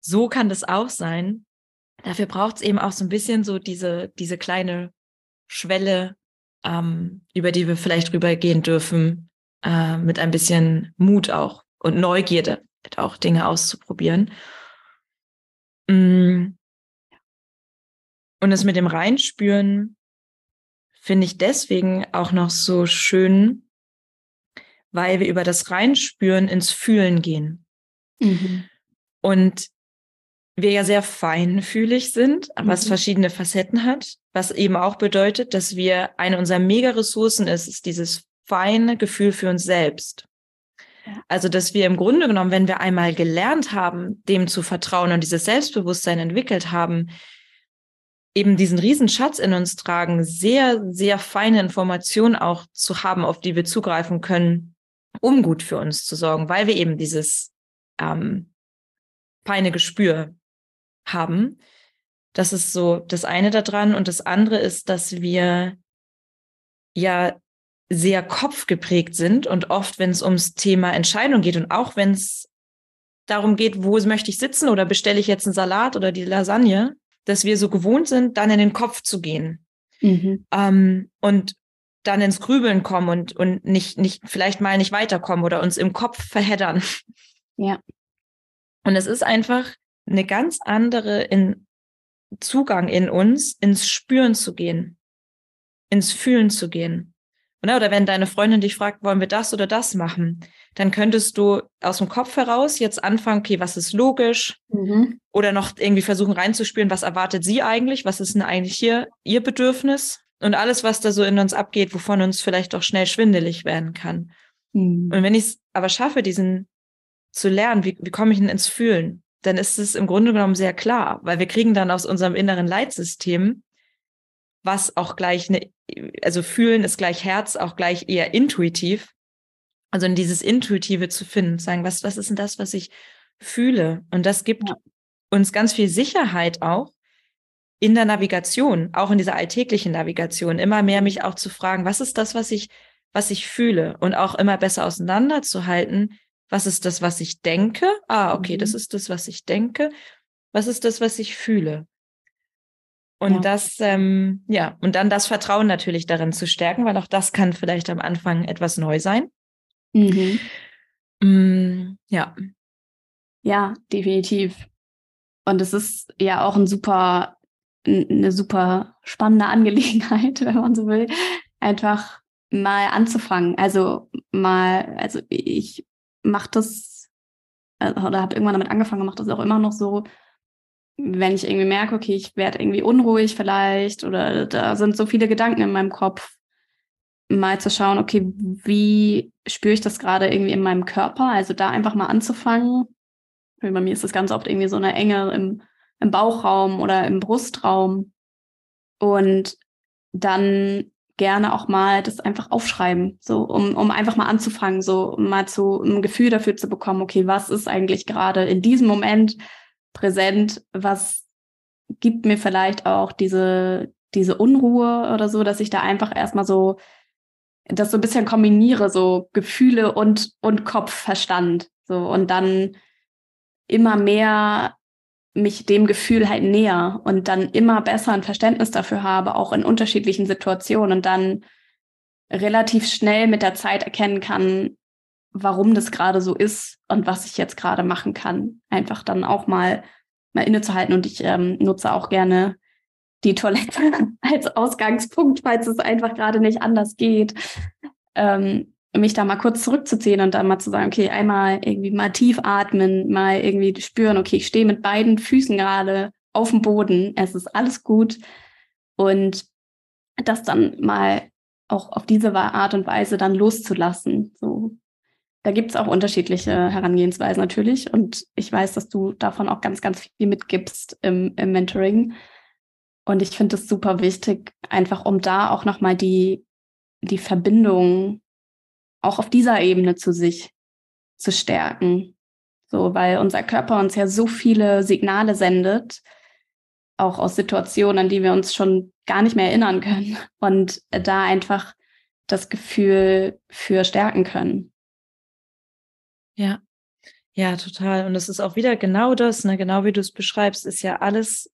so kann das auch sein. dafür braucht es eben auch so ein bisschen so diese, diese kleine Schwelle, ähm, über die wir vielleicht rübergehen dürfen, äh, mit ein bisschen Mut auch und Neugierde, auch Dinge auszuprobieren. Mm. Und das mit dem Reinspüren finde ich deswegen auch noch so schön, weil wir über das Reinspüren ins Fühlen gehen. Mhm. Und wir ja sehr feinfühlig sind, was mhm. verschiedene Facetten hat, was eben auch bedeutet, dass wir eine unserer Mega-Ressourcen ist, ist dieses feine Gefühl für uns selbst. Also, dass wir im Grunde genommen, wenn wir einmal gelernt haben, dem zu vertrauen und dieses Selbstbewusstsein entwickelt haben, eben diesen Riesenschatz in uns tragen, sehr, sehr feine Informationen auch zu haben, auf die wir zugreifen können, um gut für uns zu sorgen, weil wir eben dieses ähm, feine Gespür haben. Das ist so das eine daran. Und das andere ist, dass wir ja sehr kopfgeprägt sind und oft, wenn es ums Thema Entscheidung geht und auch wenn es darum geht, wo möchte ich sitzen oder bestelle ich jetzt einen Salat oder die Lasagne, dass wir so gewohnt sind, dann in den Kopf zu gehen mhm. ähm, und dann ins Grübeln kommen und, und nicht, nicht, vielleicht mal nicht weiterkommen oder uns im Kopf verheddern. Ja. Und es ist einfach eine ganz andere in Zugang in uns, ins Spüren zu gehen, ins Fühlen zu gehen. Oder wenn deine Freundin dich fragt, wollen wir das oder das machen, dann könntest du aus dem Kopf heraus jetzt anfangen, okay, was ist logisch? Mhm. Oder noch irgendwie versuchen reinzuspüren, was erwartet sie eigentlich? Was ist denn eigentlich hier ihr Bedürfnis? Und alles, was da so in uns abgeht, wovon uns vielleicht auch schnell schwindelig werden kann. Mhm. Und wenn ich es aber schaffe, diesen zu lernen, wie, wie komme ich denn ins Fühlen? Dann ist es im Grunde genommen sehr klar, weil wir kriegen dann aus unserem inneren Leitsystem, was auch gleich eine, also fühlen ist gleich Herz, auch gleich eher intuitiv. Also in dieses Intuitive zu finden, sagen, was, was ist denn das, was ich fühle? Und das gibt ja. uns ganz viel Sicherheit auch in der Navigation, auch in dieser alltäglichen Navigation, immer mehr mich auch zu fragen, was ist das, was ich, was ich fühle? Und auch immer besser auseinanderzuhalten, was ist das, was ich denke? Ah, okay, mhm. das ist das, was ich denke. Was ist das, was ich fühle? Und ja. das, ähm, ja, und dann das Vertrauen natürlich darin zu stärken, weil auch das kann vielleicht am Anfang etwas neu sein. Mhm. Mm, ja. Ja, definitiv. Und es ist ja auch ein super, eine super spannende Angelegenheit, wenn man so will, einfach mal anzufangen. Also mal, also ich mache das äh, oder habe irgendwann damit angefangen, mache das auch immer noch so, wenn ich irgendwie merke, okay, ich werde irgendwie unruhig vielleicht oder da sind so viele Gedanken in meinem Kopf, mal zu schauen, okay, wie spüre ich das gerade irgendwie in meinem Körper? Also da einfach mal anzufangen. Bei mir ist das ganz oft irgendwie so eine Enge im, im Bauchraum oder im Brustraum. Und dann gerne auch mal das einfach aufschreiben, so um, um einfach mal anzufangen, so um mal zu ein Gefühl dafür zu bekommen, okay, was ist eigentlich gerade in diesem Moment präsent, was gibt mir vielleicht auch diese, diese Unruhe oder so, dass ich da einfach erstmal so das so ein bisschen kombiniere, so Gefühle und, und Kopf. So, und dann immer mehr mich dem Gefühl halt näher und dann immer besser ein Verständnis dafür habe, auch in unterschiedlichen Situationen und dann relativ schnell mit der Zeit erkennen kann, warum das gerade so ist und was ich jetzt gerade machen kann. Einfach dann auch mal, mal innezuhalten und ich ähm, nutze auch gerne die Toilette als Ausgangspunkt, falls es einfach gerade nicht anders geht. Ähm, mich da mal kurz zurückzuziehen und dann mal zu sagen, okay, einmal irgendwie mal tief atmen, mal irgendwie spüren, okay, ich stehe mit beiden Füßen gerade auf dem Boden, es ist alles gut und das dann mal auch auf diese Art und Weise dann loszulassen. So, da gibt es auch unterschiedliche Herangehensweisen natürlich und ich weiß, dass du davon auch ganz, ganz viel mitgibst im, im Mentoring. Und ich finde es super wichtig, einfach um da auch nochmal die, die Verbindung auch auf dieser Ebene zu sich zu stärken. So, weil unser Körper uns ja so viele Signale sendet, auch aus Situationen, an die wir uns schon gar nicht mehr erinnern können und da einfach das Gefühl für stärken können. Ja, ja, total. Und es ist auch wieder genau das, ne, genau wie du es beschreibst, ist ja alles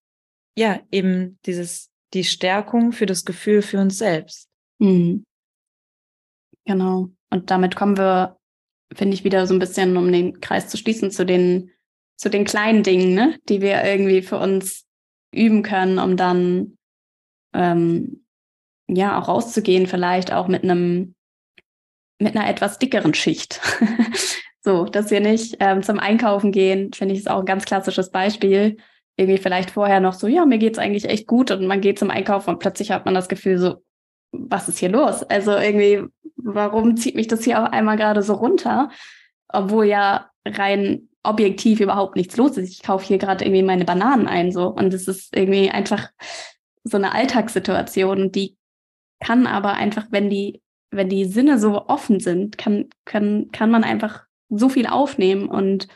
ja, eben dieses, die Stärkung für das Gefühl für uns selbst. Mhm. Genau. Und damit kommen wir, finde ich, wieder so ein bisschen, um den Kreis zu schließen, zu den, zu den kleinen Dingen, ne, die wir irgendwie für uns üben können, um dann ähm, ja auch rauszugehen, vielleicht auch mit einem mit einer etwas dickeren Schicht. so, dass wir nicht ähm, zum Einkaufen gehen, finde ich, ist auch ein ganz klassisches Beispiel. Irgendwie vielleicht vorher noch so, ja, mir geht's eigentlich echt gut und man geht zum Einkaufen und plötzlich hat man das Gefühl so, was ist hier los? Also irgendwie, warum zieht mich das hier auf einmal gerade so runter? Obwohl ja rein objektiv überhaupt nichts los ist. Ich kaufe hier gerade irgendwie meine Bananen ein so und es ist irgendwie einfach so eine Alltagssituation, die kann aber einfach, wenn die wenn die Sinne so offen sind, kann, kann, kann man einfach so viel aufnehmen und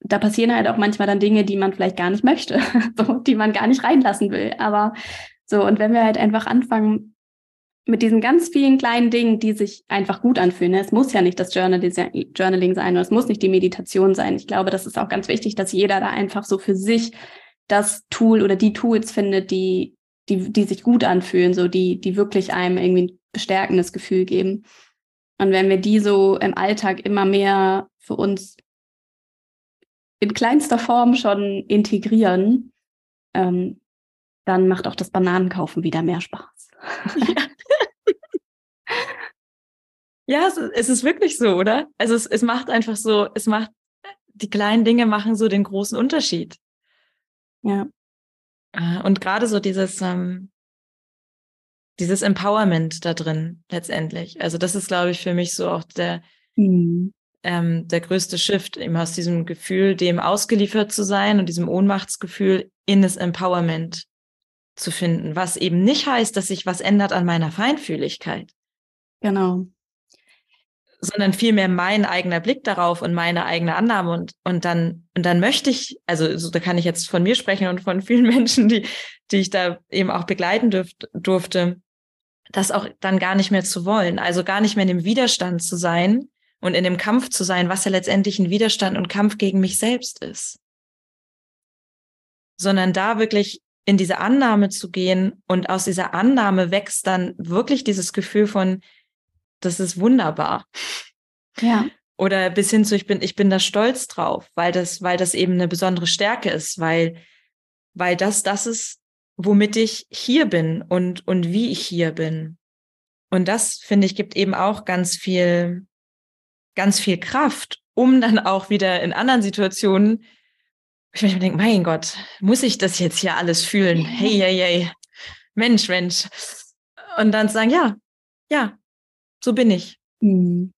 da passieren halt auch manchmal dann Dinge, die man vielleicht gar nicht möchte, so, die man gar nicht reinlassen will. Aber so, und wenn wir halt einfach anfangen mit diesen ganz vielen kleinen Dingen, die sich einfach gut anfühlen. Ne? Es muss ja nicht das Journaling sein oder es muss nicht die Meditation sein. Ich glaube, das ist auch ganz wichtig, dass jeder da einfach so für sich das Tool oder die Tools findet, die, die, die sich gut anfühlen, so die, die wirklich einem irgendwie bestärkendes Gefühl geben. Und wenn wir die so im Alltag immer mehr für uns in kleinster Form schon integrieren, ähm, dann macht auch das Bananenkaufen wieder mehr Spaß. Ja, ja es, es, ist wirklich so, oder? Also es, es macht einfach so, es macht, die kleinen Dinge machen so den großen Unterschied. Ja. Äh, und gerade so dieses, ähm, dieses Empowerment da drin letztendlich. Also das ist, glaube ich, für mich so auch der, mhm. ähm, der größte Shift, eben aus diesem Gefühl, dem ausgeliefert zu sein und diesem Ohnmachtsgefühl in das Empowerment zu finden, was eben nicht heißt, dass sich was ändert an meiner Feinfühligkeit. Genau. Sondern vielmehr mein eigener Blick darauf und meine eigene Annahme und, und dann, und dann möchte ich, also so, da kann ich jetzt von mir sprechen und von vielen Menschen, die, die ich da eben auch begleiten dürft, durfte, das auch dann gar nicht mehr zu wollen, also gar nicht mehr in dem Widerstand zu sein und in dem Kampf zu sein, was ja letztendlich ein Widerstand und Kampf gegen mich selbst ist. Sondern da wirklich in diese Annahme zu gehen und aus dieser Annahme wächst dann wirklich dieses Gefühl von, das ist wunderbar. Ja. Oder bis hin zu, ich bin, ich bin da stolz drauf, weil das, weil das eben eine besondere Stärke ist, weil, weil das, das ist, womit ich hier bin und, und wie ich hier bin. Und das, finde ich, gibt eben auch ganz viel, ganz viel Kraft, um dann auch wieder in anderen Situationen, ich mir denke, mein Gott, muss ich das jetzt hier alles fühlen? Hey, hey, hey, Mensch, Mensch. Und dann sagen, ja, ja, so bin ich. Mhm.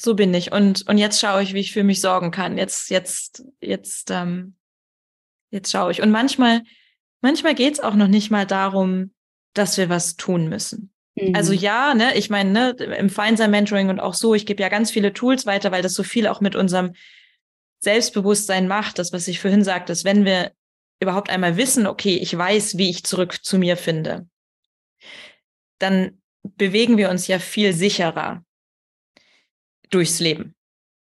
So bin ich. Und, und jetzt schaue ich, wie ich für mich sorgen kann. Jetzt, jetzt, jetzt, ähm, jetzt schaue ich. Und manchmal manchmal geht es auch noch nicht mal darum, dass wir was tun müssen. Also mhm. Also ja, ne, ich meine, ne, im Feinsein-Mentoring und auch so, ich gebe ja ganz viele Tools weiter, weil das so viel auch mit unserem Selbstbewusstsein macht. Das, was ich vorhin sagte, ist, wenn wir überhaupt einmal wissen, okay, ich weiß, wie ich zurück zu mir finde, dann bewegen wir uns ja viel sicherer durchs Leben.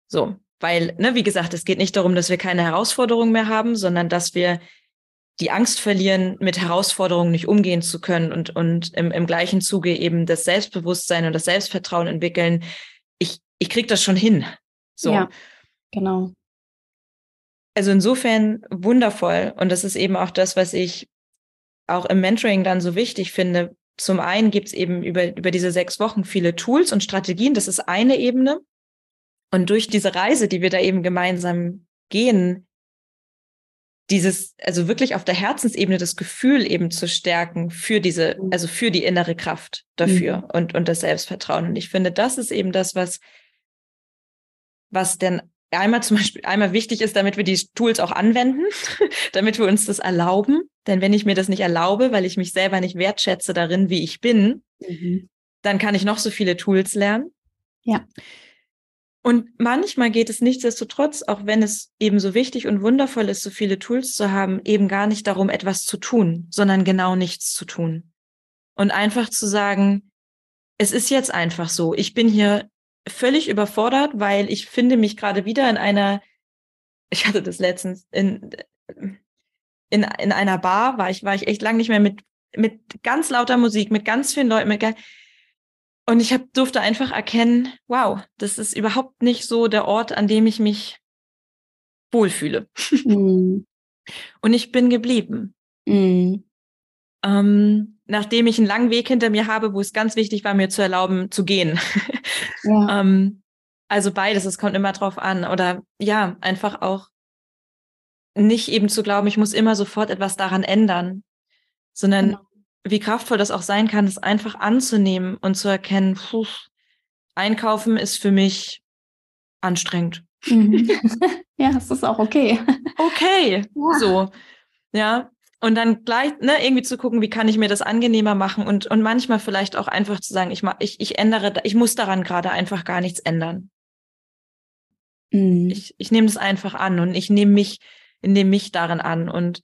So, weil, ne, wie gesagt, es geht nicht darum, dass wir keine Herausforderungen mehr haben, sondern dass wir die Angst verlieren, mit Herausforderungen nicht umgehen zu können und, und im, im gleichen Zuge eben das Selbstbewusstsein und das Selbstvertrauen entwickeln. Ich, ich krieg das schon hin. So. Ja, genau. Also insofern wundervoll. Und das ist eben auch das, was ich auch im Mentoring dann so wichtig finde. Zum einen gibt es eben über, über diese sechs Wochen viele Tools und Strategien. Das ist eine Ebene. Und durch diese Reise, die wir da eben gemeinsam gehen, dieses, also wirklich auf der Herzensebene das Gefühl eben zu stärken für diese, mhm. also für die innere Kraft dafür mhm. und, und das Selbstvertrauen. Und ich finde, das ist eben das, was, was denn einmal zum Beispiel einmal wichtig ist, damit wir die Tools auch anwenden, damit wir uns das erlauben. Denn wenn ich mir das nicht erlaube, weil ich mich selber nicht wertschätze darin, wie ich bin, mhm. dann kann ich noch so viele Tools lernen. Ja. Und manchmal geht es nichtsdestotrotz, auch wenn es eben so wichtig und wundervoll ist, so viele Tools zu haben, eben gar nicht darum, etwas zu tun, sondern genau nichts zu tun. Und einfach zu sagen, es ist jetzt einfach so. Ich bin hier völlig überfordert, weil ich finde mich gerade wieder in einer, ich hatte das letztens, in, in, in einer Bar, war ich, war ich echt lang nicht mehr mit, mit ganz lauter Musik, mit ganz vielen Leuten, mit und ich hab, durfte einfach erkennen, wow, das ist überhaupt nicht so der Ort, an dem ich mich wohlfühle. Mm. Und ich bin geblieben. Mm. Ähm, nachdem ich einen langen Weg hinter mir habe, wo es ganz wichtig war, mir zu erlauben, zu gehen. Ja. ähm, also beides, es kommt immer drauf an. Oder ja, einfach auch nicht eben zu glauben, ich muss immer sofort etwas daran ändern, sondern genau. Wie kraftvoll das auch sein kann, es einfach anzunehmen und zu erkennen, puh, einkaufen ist für mich anstrengend. Mhm. ja, es ist auch okay. Okay, ja. so. Ja, und dann gleich ne, irgendwie zu gucken, wie kann ich mir das angenehmer machen und, und manchmal vielleicht auch einfach zu sagen, ich, ich, ich ändere, ich muss daran gerade einfach gar nichts ändern. Mhm. Ich, ich nehme das einfach an und ich nehme mich, nehme mich darin an und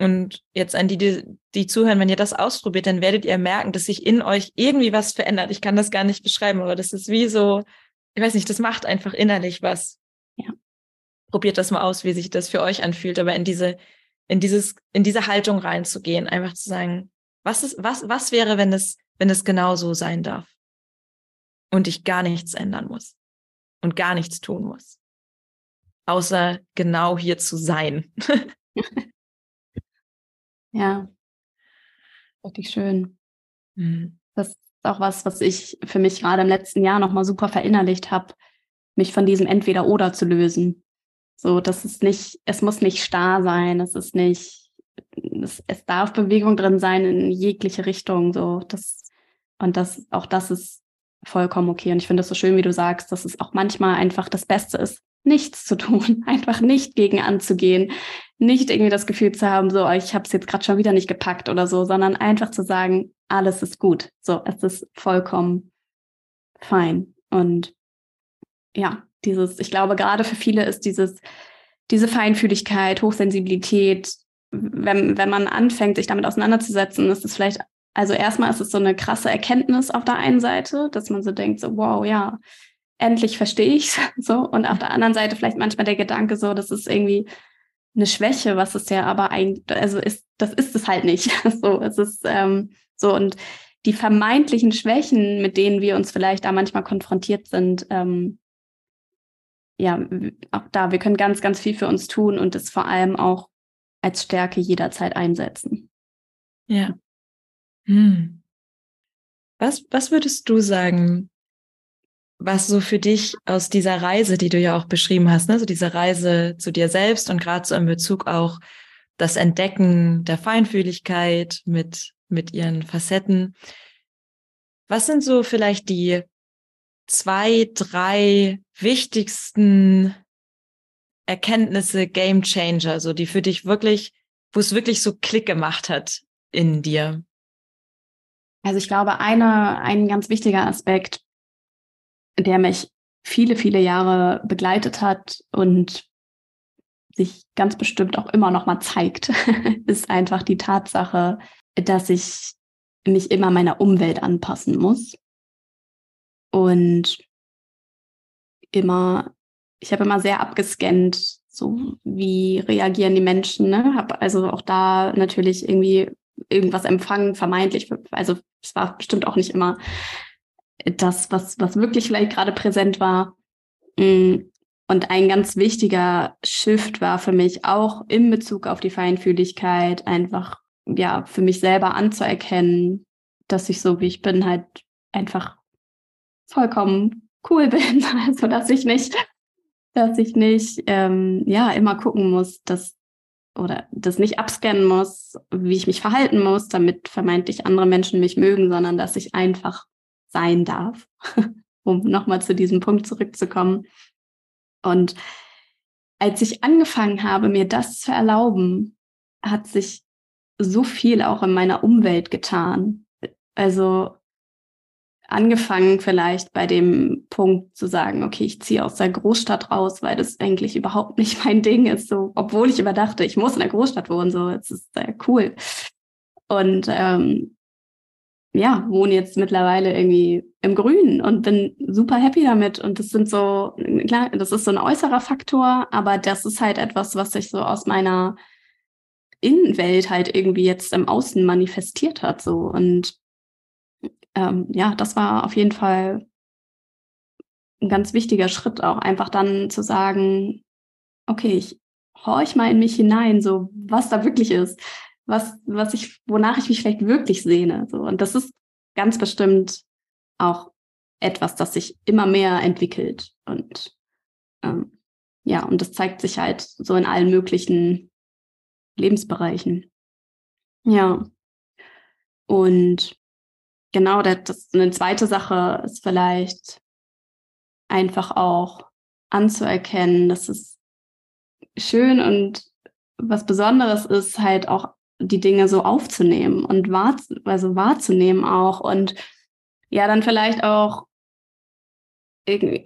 und jetzt an die, die, die zuhören, wenn ihr das ausprobiert, dann werdet ihr merken, dass sich in euch irgendwie was verändert. Ich kann das gar nicht beschreiben, aber das ist wie so, ich weiß nicht, das macht einfach innerlich was. Ja. Probiert das mal aus, wie sich das für euch anfühlt, aber in diese, in dieses, in diese Haltung reinzugehen, einfach zu sagen, was ist, was, was wäre, wenn es, wenn es genau so sein darf? Und ich gar nichts ändern muss und gar nichts tun muss. Außer genau hier zu sein. ja. Richtig schön. Mhm. Das ist auch was, was ich für mich gerade im letzten Jahr nochmal super verinnerlicht habe, mich von diesem Entweder-Oder zu lösen. So, das ist nicht, es muss nicht starr sein, es ist nicht, es, es darf Bewegung drin sein in jegliche Richtung. So, das, und das, auch das ist vollkommen okay. Und ich finde es so schön, wie du sagst, dass es auch manchmal einfach das Beste ist, nichts zu tun, einfach nicht gegen anzugehen, nicht irgendwie das Gefühl zu haben, so, ich habe es jetzt gerade schon wieder nicht gepackt oder so, sondern einfach zu sagen, alles ist gut. So, es ist vollkommen fein. Und ja, dieses, ich glaube, gerade für viele ist dieses, diese Feinfühligkeit, Hochsensibilität, wenn, wenn man anfängt, sich damit auseinanderzusetzen, ist es vielleicht, also erstmal ist es so eine krasse Erkenntnis auf der einen Seite, dass man so denkt, so, wow, ja, endlich verstehe ich es. So. Und auf der anderen Seite vielleicht manchmal der Gedanke so, das ist irgendwie eine Schwäche, was es ja aber eigentlich, also ist, das ist es halt nicht. so, es ist ähm, so und die vermeintlichen Schwächen, mit denen wir uns vielleicht da manchmal konfrontiert sind, ähm, ja, auch da, wir können ganz, ganz viel für uns tun und es vor allem auch als Stärke jederzeit einsetzen. Ja. Hm. Was, was würdest du sagen, was so für dich aus dieser Reise, die du ja auch beschrieben hast, ne, so diese Reise zu dir selbst und gerade so in Bezug auch das Entdecken der Feinfühligkeit mit, mit ihren Facetten. Was sind so vielleicht die zwei, drei wichtigsten Erkenntnisse, Game Changer, so die für dich wirklich, wo es wirklich so Klick gemacht hat in dir? Also ich glaube, eine, ein ganz wichtiger Aspekt der mich viele, viele Jahre begleitet hat und sich ganz bestimmt auch immer noch mal zeigt, ist einfach die Tatsache, dass ich mich immer meiner Umwelt anpassen muss und immer, ich habe immer sehr abgescannt, so wie reagieren die Menschen, ne? Habe also auch da natürlich irgendwie irgendwas empfangen, vermeintlich, also es war bestimmt auch nicht immer das, was, was wirklich vielleicht gerade präsent war. Mm, und ein ganz wichtiger Shift war für mich auch in Bezug auf die Feinfühligkeit, einfach ja für mich selber anzuerkennen, dass ich so wie ich bin halt einfach vollkommen cool bin. Also dass ich nicht, dass ich nicht ähm, ja immer gucken muss, dass oder das nicht abscannen muss, wie ich mich verhalten muss, damit vermeintlich andere Menschen mich mögen, sondern dass ich einfach sein darf, um nochmal zu diesem Punkt zurückzukommen. Und als ich angefangen habe, mir das zu erlauben, hat sich so viel auch in meiner Umwelt getan. Also angefangen vielleicht bei dem Punkt zu sagen, okay, ich ziehe aus der Großstadt raus, weil das eigentlich überhaupt nicht mein Ding ist, so, obwohl ich überdachte, ich muss in der Großstadt wohnen, so, es ist sehr cool. Und ähm, ja, wohne jetzt mittlerweile irgendwie im Grünen und bin super happy damit. Und das sind so, klar, das ist so ein äußerer Faktor, aber das ist halt etwas, was sich so aus meiner Innenwelt halt irgendwie jetzt im Außen manifestiert hat. So. Und ähm, ja, das war auf jeden Fall ein ganz wichtiger Schritt, auch einfach dann zu sagen, okay, ich horch mal in mich hinein, so was da wirklich ist, was, was ich, wonach ich mich vielleicht wirklich sehne. So. Und das ist ganz bestimmt auch etwas, das sich immer mehr entwickelt. Und ähm, ja, und das zeigt sich halt so in allen möglichen Lebensbereichen. Ja. Und genau, das, eine zweite Sache ist vielleicht einfach auch anzuerkennen, dass es schön und was Besonderes ist, halt auch die Dinge so aufzunehmen und wahr, also wahrzunehmen auch und ja, dann vielleicht auch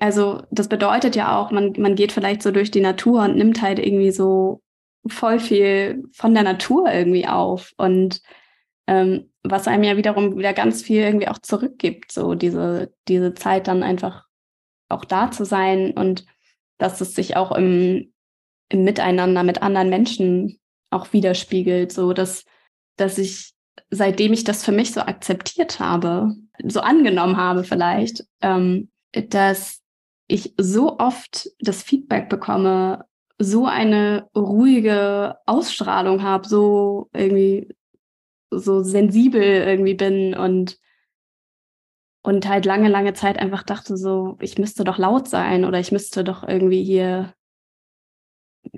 also das bedeutet ja auch, man, man geht vielleicht so durch die Natur und nimmt halt irgendwie so voll viel von der Natur irgendwie auf und ähm, was einem ja wiederum wieder ganz viel irgendwie auch zurückgibt, so diese, diese Zeit dann einfach auch da zu sein und dass es sich auch im, im Miteinander mit anderen Menschen auch widerspiegelt, so dass, dass ich, seitdem ich das für mich so akzeptiert habe, so angenommen habe vielleicht, ähm, dass ich so oft das Feedback bekomme, so eine ruhige Ausstrahlung habe, so irgendwie so sensibel irgendwie bin und und halt lange, lange Zeit einfach dachte so, ich müsste doch laut sein oder ich müsste doch irgendwie hier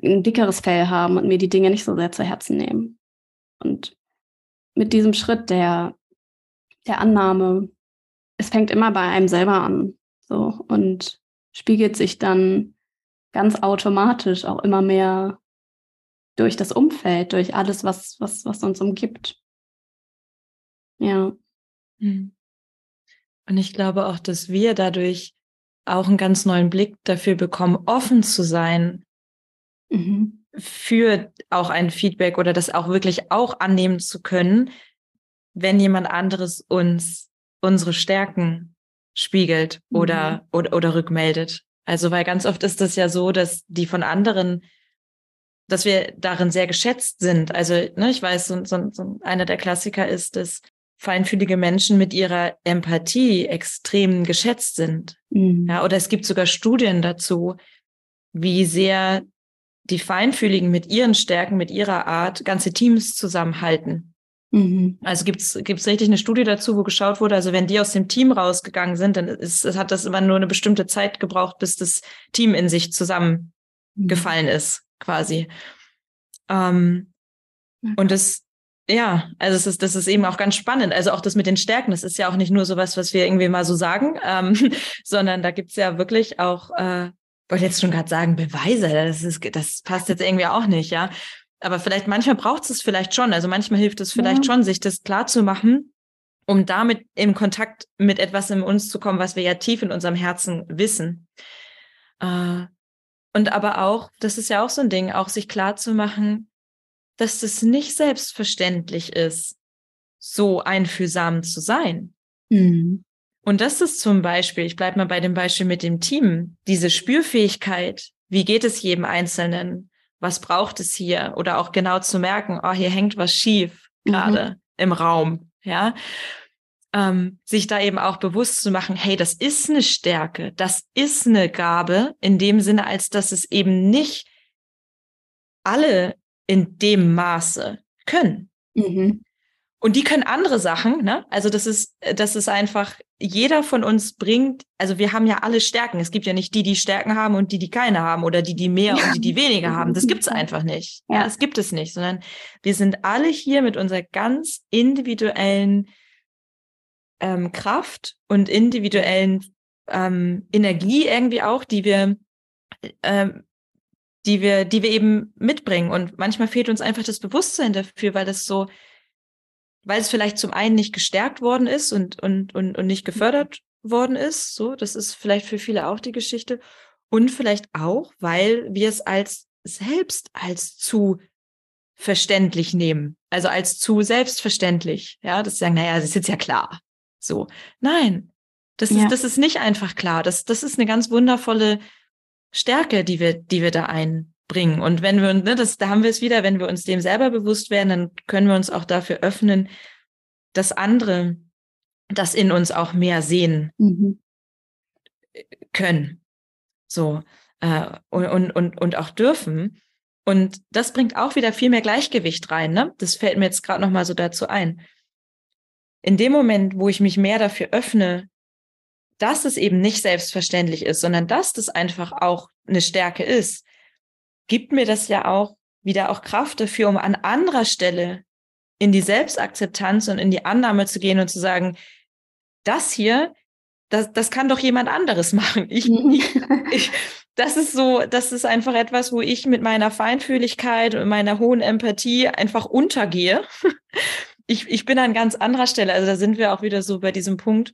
ein dickeres Fell haben und mir die Dinge nicht so sehr zu Herzen nehmen. Und mit diesem Schritt der, der Annahme, es fängt immer bei einem selber an, so, und spiegelt sich dann ganz automatisch auch immer mehr durch das Umfeld, durch alles, was, was, was uns umgibt. Ja. Mhm. Und ich glaube auch, dass wir dadurch auch einen ganz neuen Blick dafür bekommen, offen zu sein mhm. für auch ein Feedback oder das auch wirklich auch annehmen zu können, wenn jemand anderes uns unsere Stärken spiegelt mhm. oder, oder, oder rückmeldet. Also, weil ganz oft ist das ja so, dass die von anderen, dass wir darin sehr geschätzt sind. Also, ne, ich weiß, so, so, so einer der Klassiker ist, dass feinfühlige Menschen mit ihrer Empathie extrem geschätzt sind. Mhm. Ja, oder es gibt sogar Studien dazu, wie sehr die Feinfühligen mit ihren Stärken, mit ihrer Art ganze Teams zusammenhalten. Mhm. Also gibt's gibt's richtig eine Studie dazu, wo geschaut wurde, also wenn die aus dem Team rausgegangen sind, dann ist, hat das immer nur eine bestimmte Zeit gebraucht, bis das Team in sich zusammengefallen mhm. ist, quasi. Ähm, okay. Und das ja, also es ist, das ist eben auch ganz spannend. Also auch das mit den Stärken, das ist ja auch nicht nur sowas, was wir irgendwie mal so sagen, ähm, sondern da gibt's ja wirklich auch, äh, wollte jetzt schon gerade sagen, Beweise. Das ist, das passt jetzt irgendwie auch nicht, ja. Aber vielleicht manchmal braucht es vielleicht schon. Also manchmal hilft es vielleicht ja. schon, sich das klar zu machen, um damit in Kontakt mit etwas in uns zu kommen, was wir ja tief in unserem Herzen wissen. Äh, und aber auch, das ist ja auch so ein Ding, auch sich klar zu machen, dass es nicht selbstverständlich ist, so einfühlsam zu sein. Mhm. Und das ist zum Beispiel, ich bleibe mal bei dem Beispiel mit dem Team, diese Spürfähigkeit, wie geht es jedem Einzelnen, was braucht es hier oder auch genau zu merken, oh, hier hängt was schief gerade mhm. im Raum, ja. Ähm, sich da eben auch bewusst zu machen, hey, das ist eine Stärke, das ist eine Gabe, in dem Sinne, als dass es eben nicht alle in dem Maße können. Mhm. Und die können andere Sachen, ne? Also das ist, das ist einfach, jeder von uns bringt, also wir haben ja alle Stärken. Es gibt ja nicht die, die Stärken haben und die, die keine haben oder die, die mehr und die, die weniger haben. Das gibt's einfach nicht. Ja, das gibt es nicht, sondern wir sind alle hier mit unserer ganz individuellen ähm, Kraft und individuellen ähm, Energie irgendwie auch, die wir ähm, die wir, die wir eben mitbringen. Und manchmal fehlt uns einfach das Bewusstsein dafür, weil das so, weil es vielleicht zum einen nicht gestärkt worden ist und, und, und, und nicht gefördert worden ist. So, das ist vielleicht für viele auch die Geschichte. Und vielleicht auch, weil wir es als selbst als zu verständlich nehmen. Also als zu selbstverständlich. Ja, das sagen, naja, das ist jetzt ja klar. So. Nein. Das ja. ist, das ist nicht einfach klar. Das, das ist eine ganz wundervolle Stärke, die wir, die wir da ein, bringen. Und wenn wir, ne, das, da haben wir es wieder, wenn wir uns dem selber bewusst werden, dann können wir uns auch dafür öffnen, dass andere das in uns auch mehr sehen mhm. können. So, äh, und, und, und, und auch dürfen. Und das bringt auch wieder viel mehr Gleichgewicht rein. Ne? Das fällt mir jetzt gerade noch mal so dazu ein. In dem Moment, wo ich mich mehr dafür öffne, dass es eben nicht selbstverständlich ist, sondern dass das einfach auch eine Stärke ist, gibt mir das ja auch wieder auch Kraft dafür, um an anderer Stelle in die Selbstakzeptanz und in die Annahme zu gehen und zu sagen, das hier, das, das kann doch jemand anderes machen. Ich, ich, ich, das ist so, das ist einfach etwas, wo ich mit meiner Feinfühligkeit und meiner hohen Empathie einfach untergehe. Ich, ich bin an ganz anderer Stelle. Also da sind wir auch wieder so bei diesem Punkt,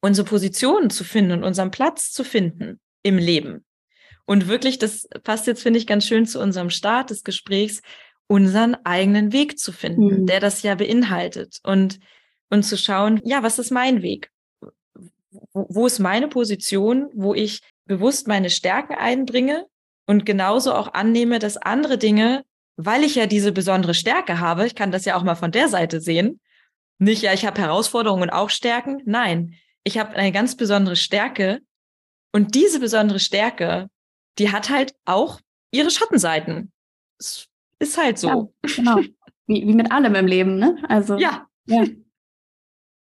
unsere Position zu finden und unseren Platz zu finden im Leben. Und wirklich, das passt jetzt, finde ich, ganz schön zu unserem Start des Gesprächs, unseren eigenen Weg zu finden, mhm. der das ja beinhaltet. Und, und zu schauen, ja, was ist mein Weg? Wo, wo ist meine Position, wo ich bewusst meine Stärken einbringe und genauso auch annehme, dass andere Dinge, weil ich ja diese besondere Stärke habe, ich kann das ja auch mal von der Seite sehen, nicht, ja, ich habe Herausforderungen und auch Stärken. Nein, ich habe eine ganz besondere Stärke und diese besondere Stärke, die hat halt auch ihre Schattenseiten. Es ist halt so. Ja, genau. Wie, wie mit allem im Leben, ne? Also. Ja. ja.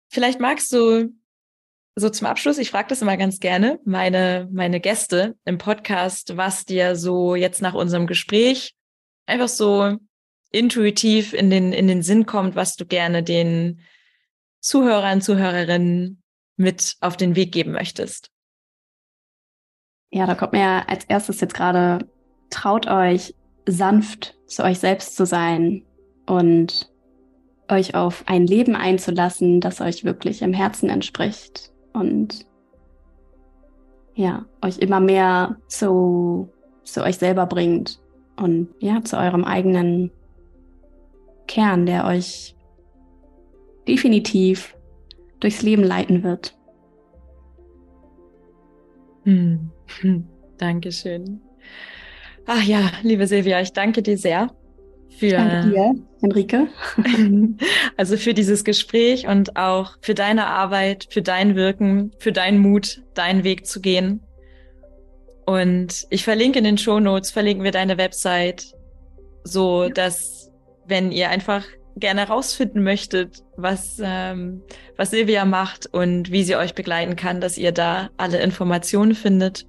Vielleicht magst du so zum Abschluss, ich frage das immer ganz gerne, meine, meine Gäste im Podcast, was dir so jetzt nach unserem Gespräch einfach so intuitiv in den, in den Sinn kommt, was du gerne den Zuhörern, Zuhörerinnen mit auf den Weg geben möchtest. Ja, da kommt mir als erstes jetzt gerade, traut euch sanft zu euch selbst zu sein und euch auf ein Leben einzulassen, das euch wirklich im Herzen entspricht und ja, euch immer mehr zu, zu euch selber bringt und ja, zu eurem eigenen Kern, der euch definitiv durchs Leben leiten wird. Hm. Hm. Dankeschön. Ach ja, liebe Silvia, ich danke dir sehr für Danke dir, Henrike. Also für dieses Gespräch und auch für deine Arbeit, für dein Wirken, für deinen Mut, deinen Weg zu gehen. Und ich verlinke in den Show Notes, verlinken wir deine Website, so dass, wenn ihr einfach gerne herausfinden möchtet, was, ähm, was Silvia macht und wie sie euch begleiten kann, dass ihr da alle Informationen findet.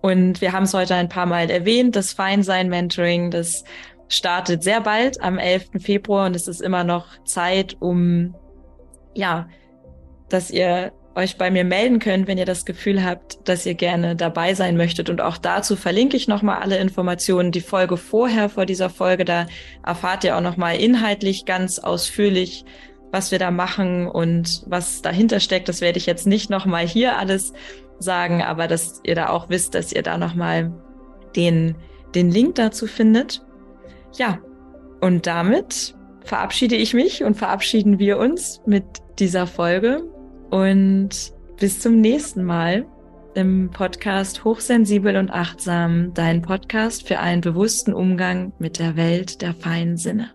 Und wir haben es heute ein paar Mal erwähnt, das Feinsein-Mentoring, das startet sehr bald am 11. Februar und es ist immer noch Zeit, um, ja, dass ihr euch bei mir melden könnt, wenn ihr das Gefühl habt, dass ihr gerne dabei sein möchtet. Und auch dazu verlinke ich nochmal alle Informationen. Die Folge vorher vor dieser Folge, da erfahrt ihr auch nochmal inhaltlich ganz ausführlich, was wir da machen und was dahinter steckt. Das werde ich jetzt nicht nochmal hier alles sagen, aber dass ihr da auch wisst, dass ihr da nochmal den, den Link dazu findet. Ja, und damit verabschiede ich mich und verabschieden wir uns mit dieser Folge und bis zum nächsten Mal im Podcast Hochsensibel und Achtsam, dein Podcast für einen bewussten Umgang mit der Welt der feinen Sinne.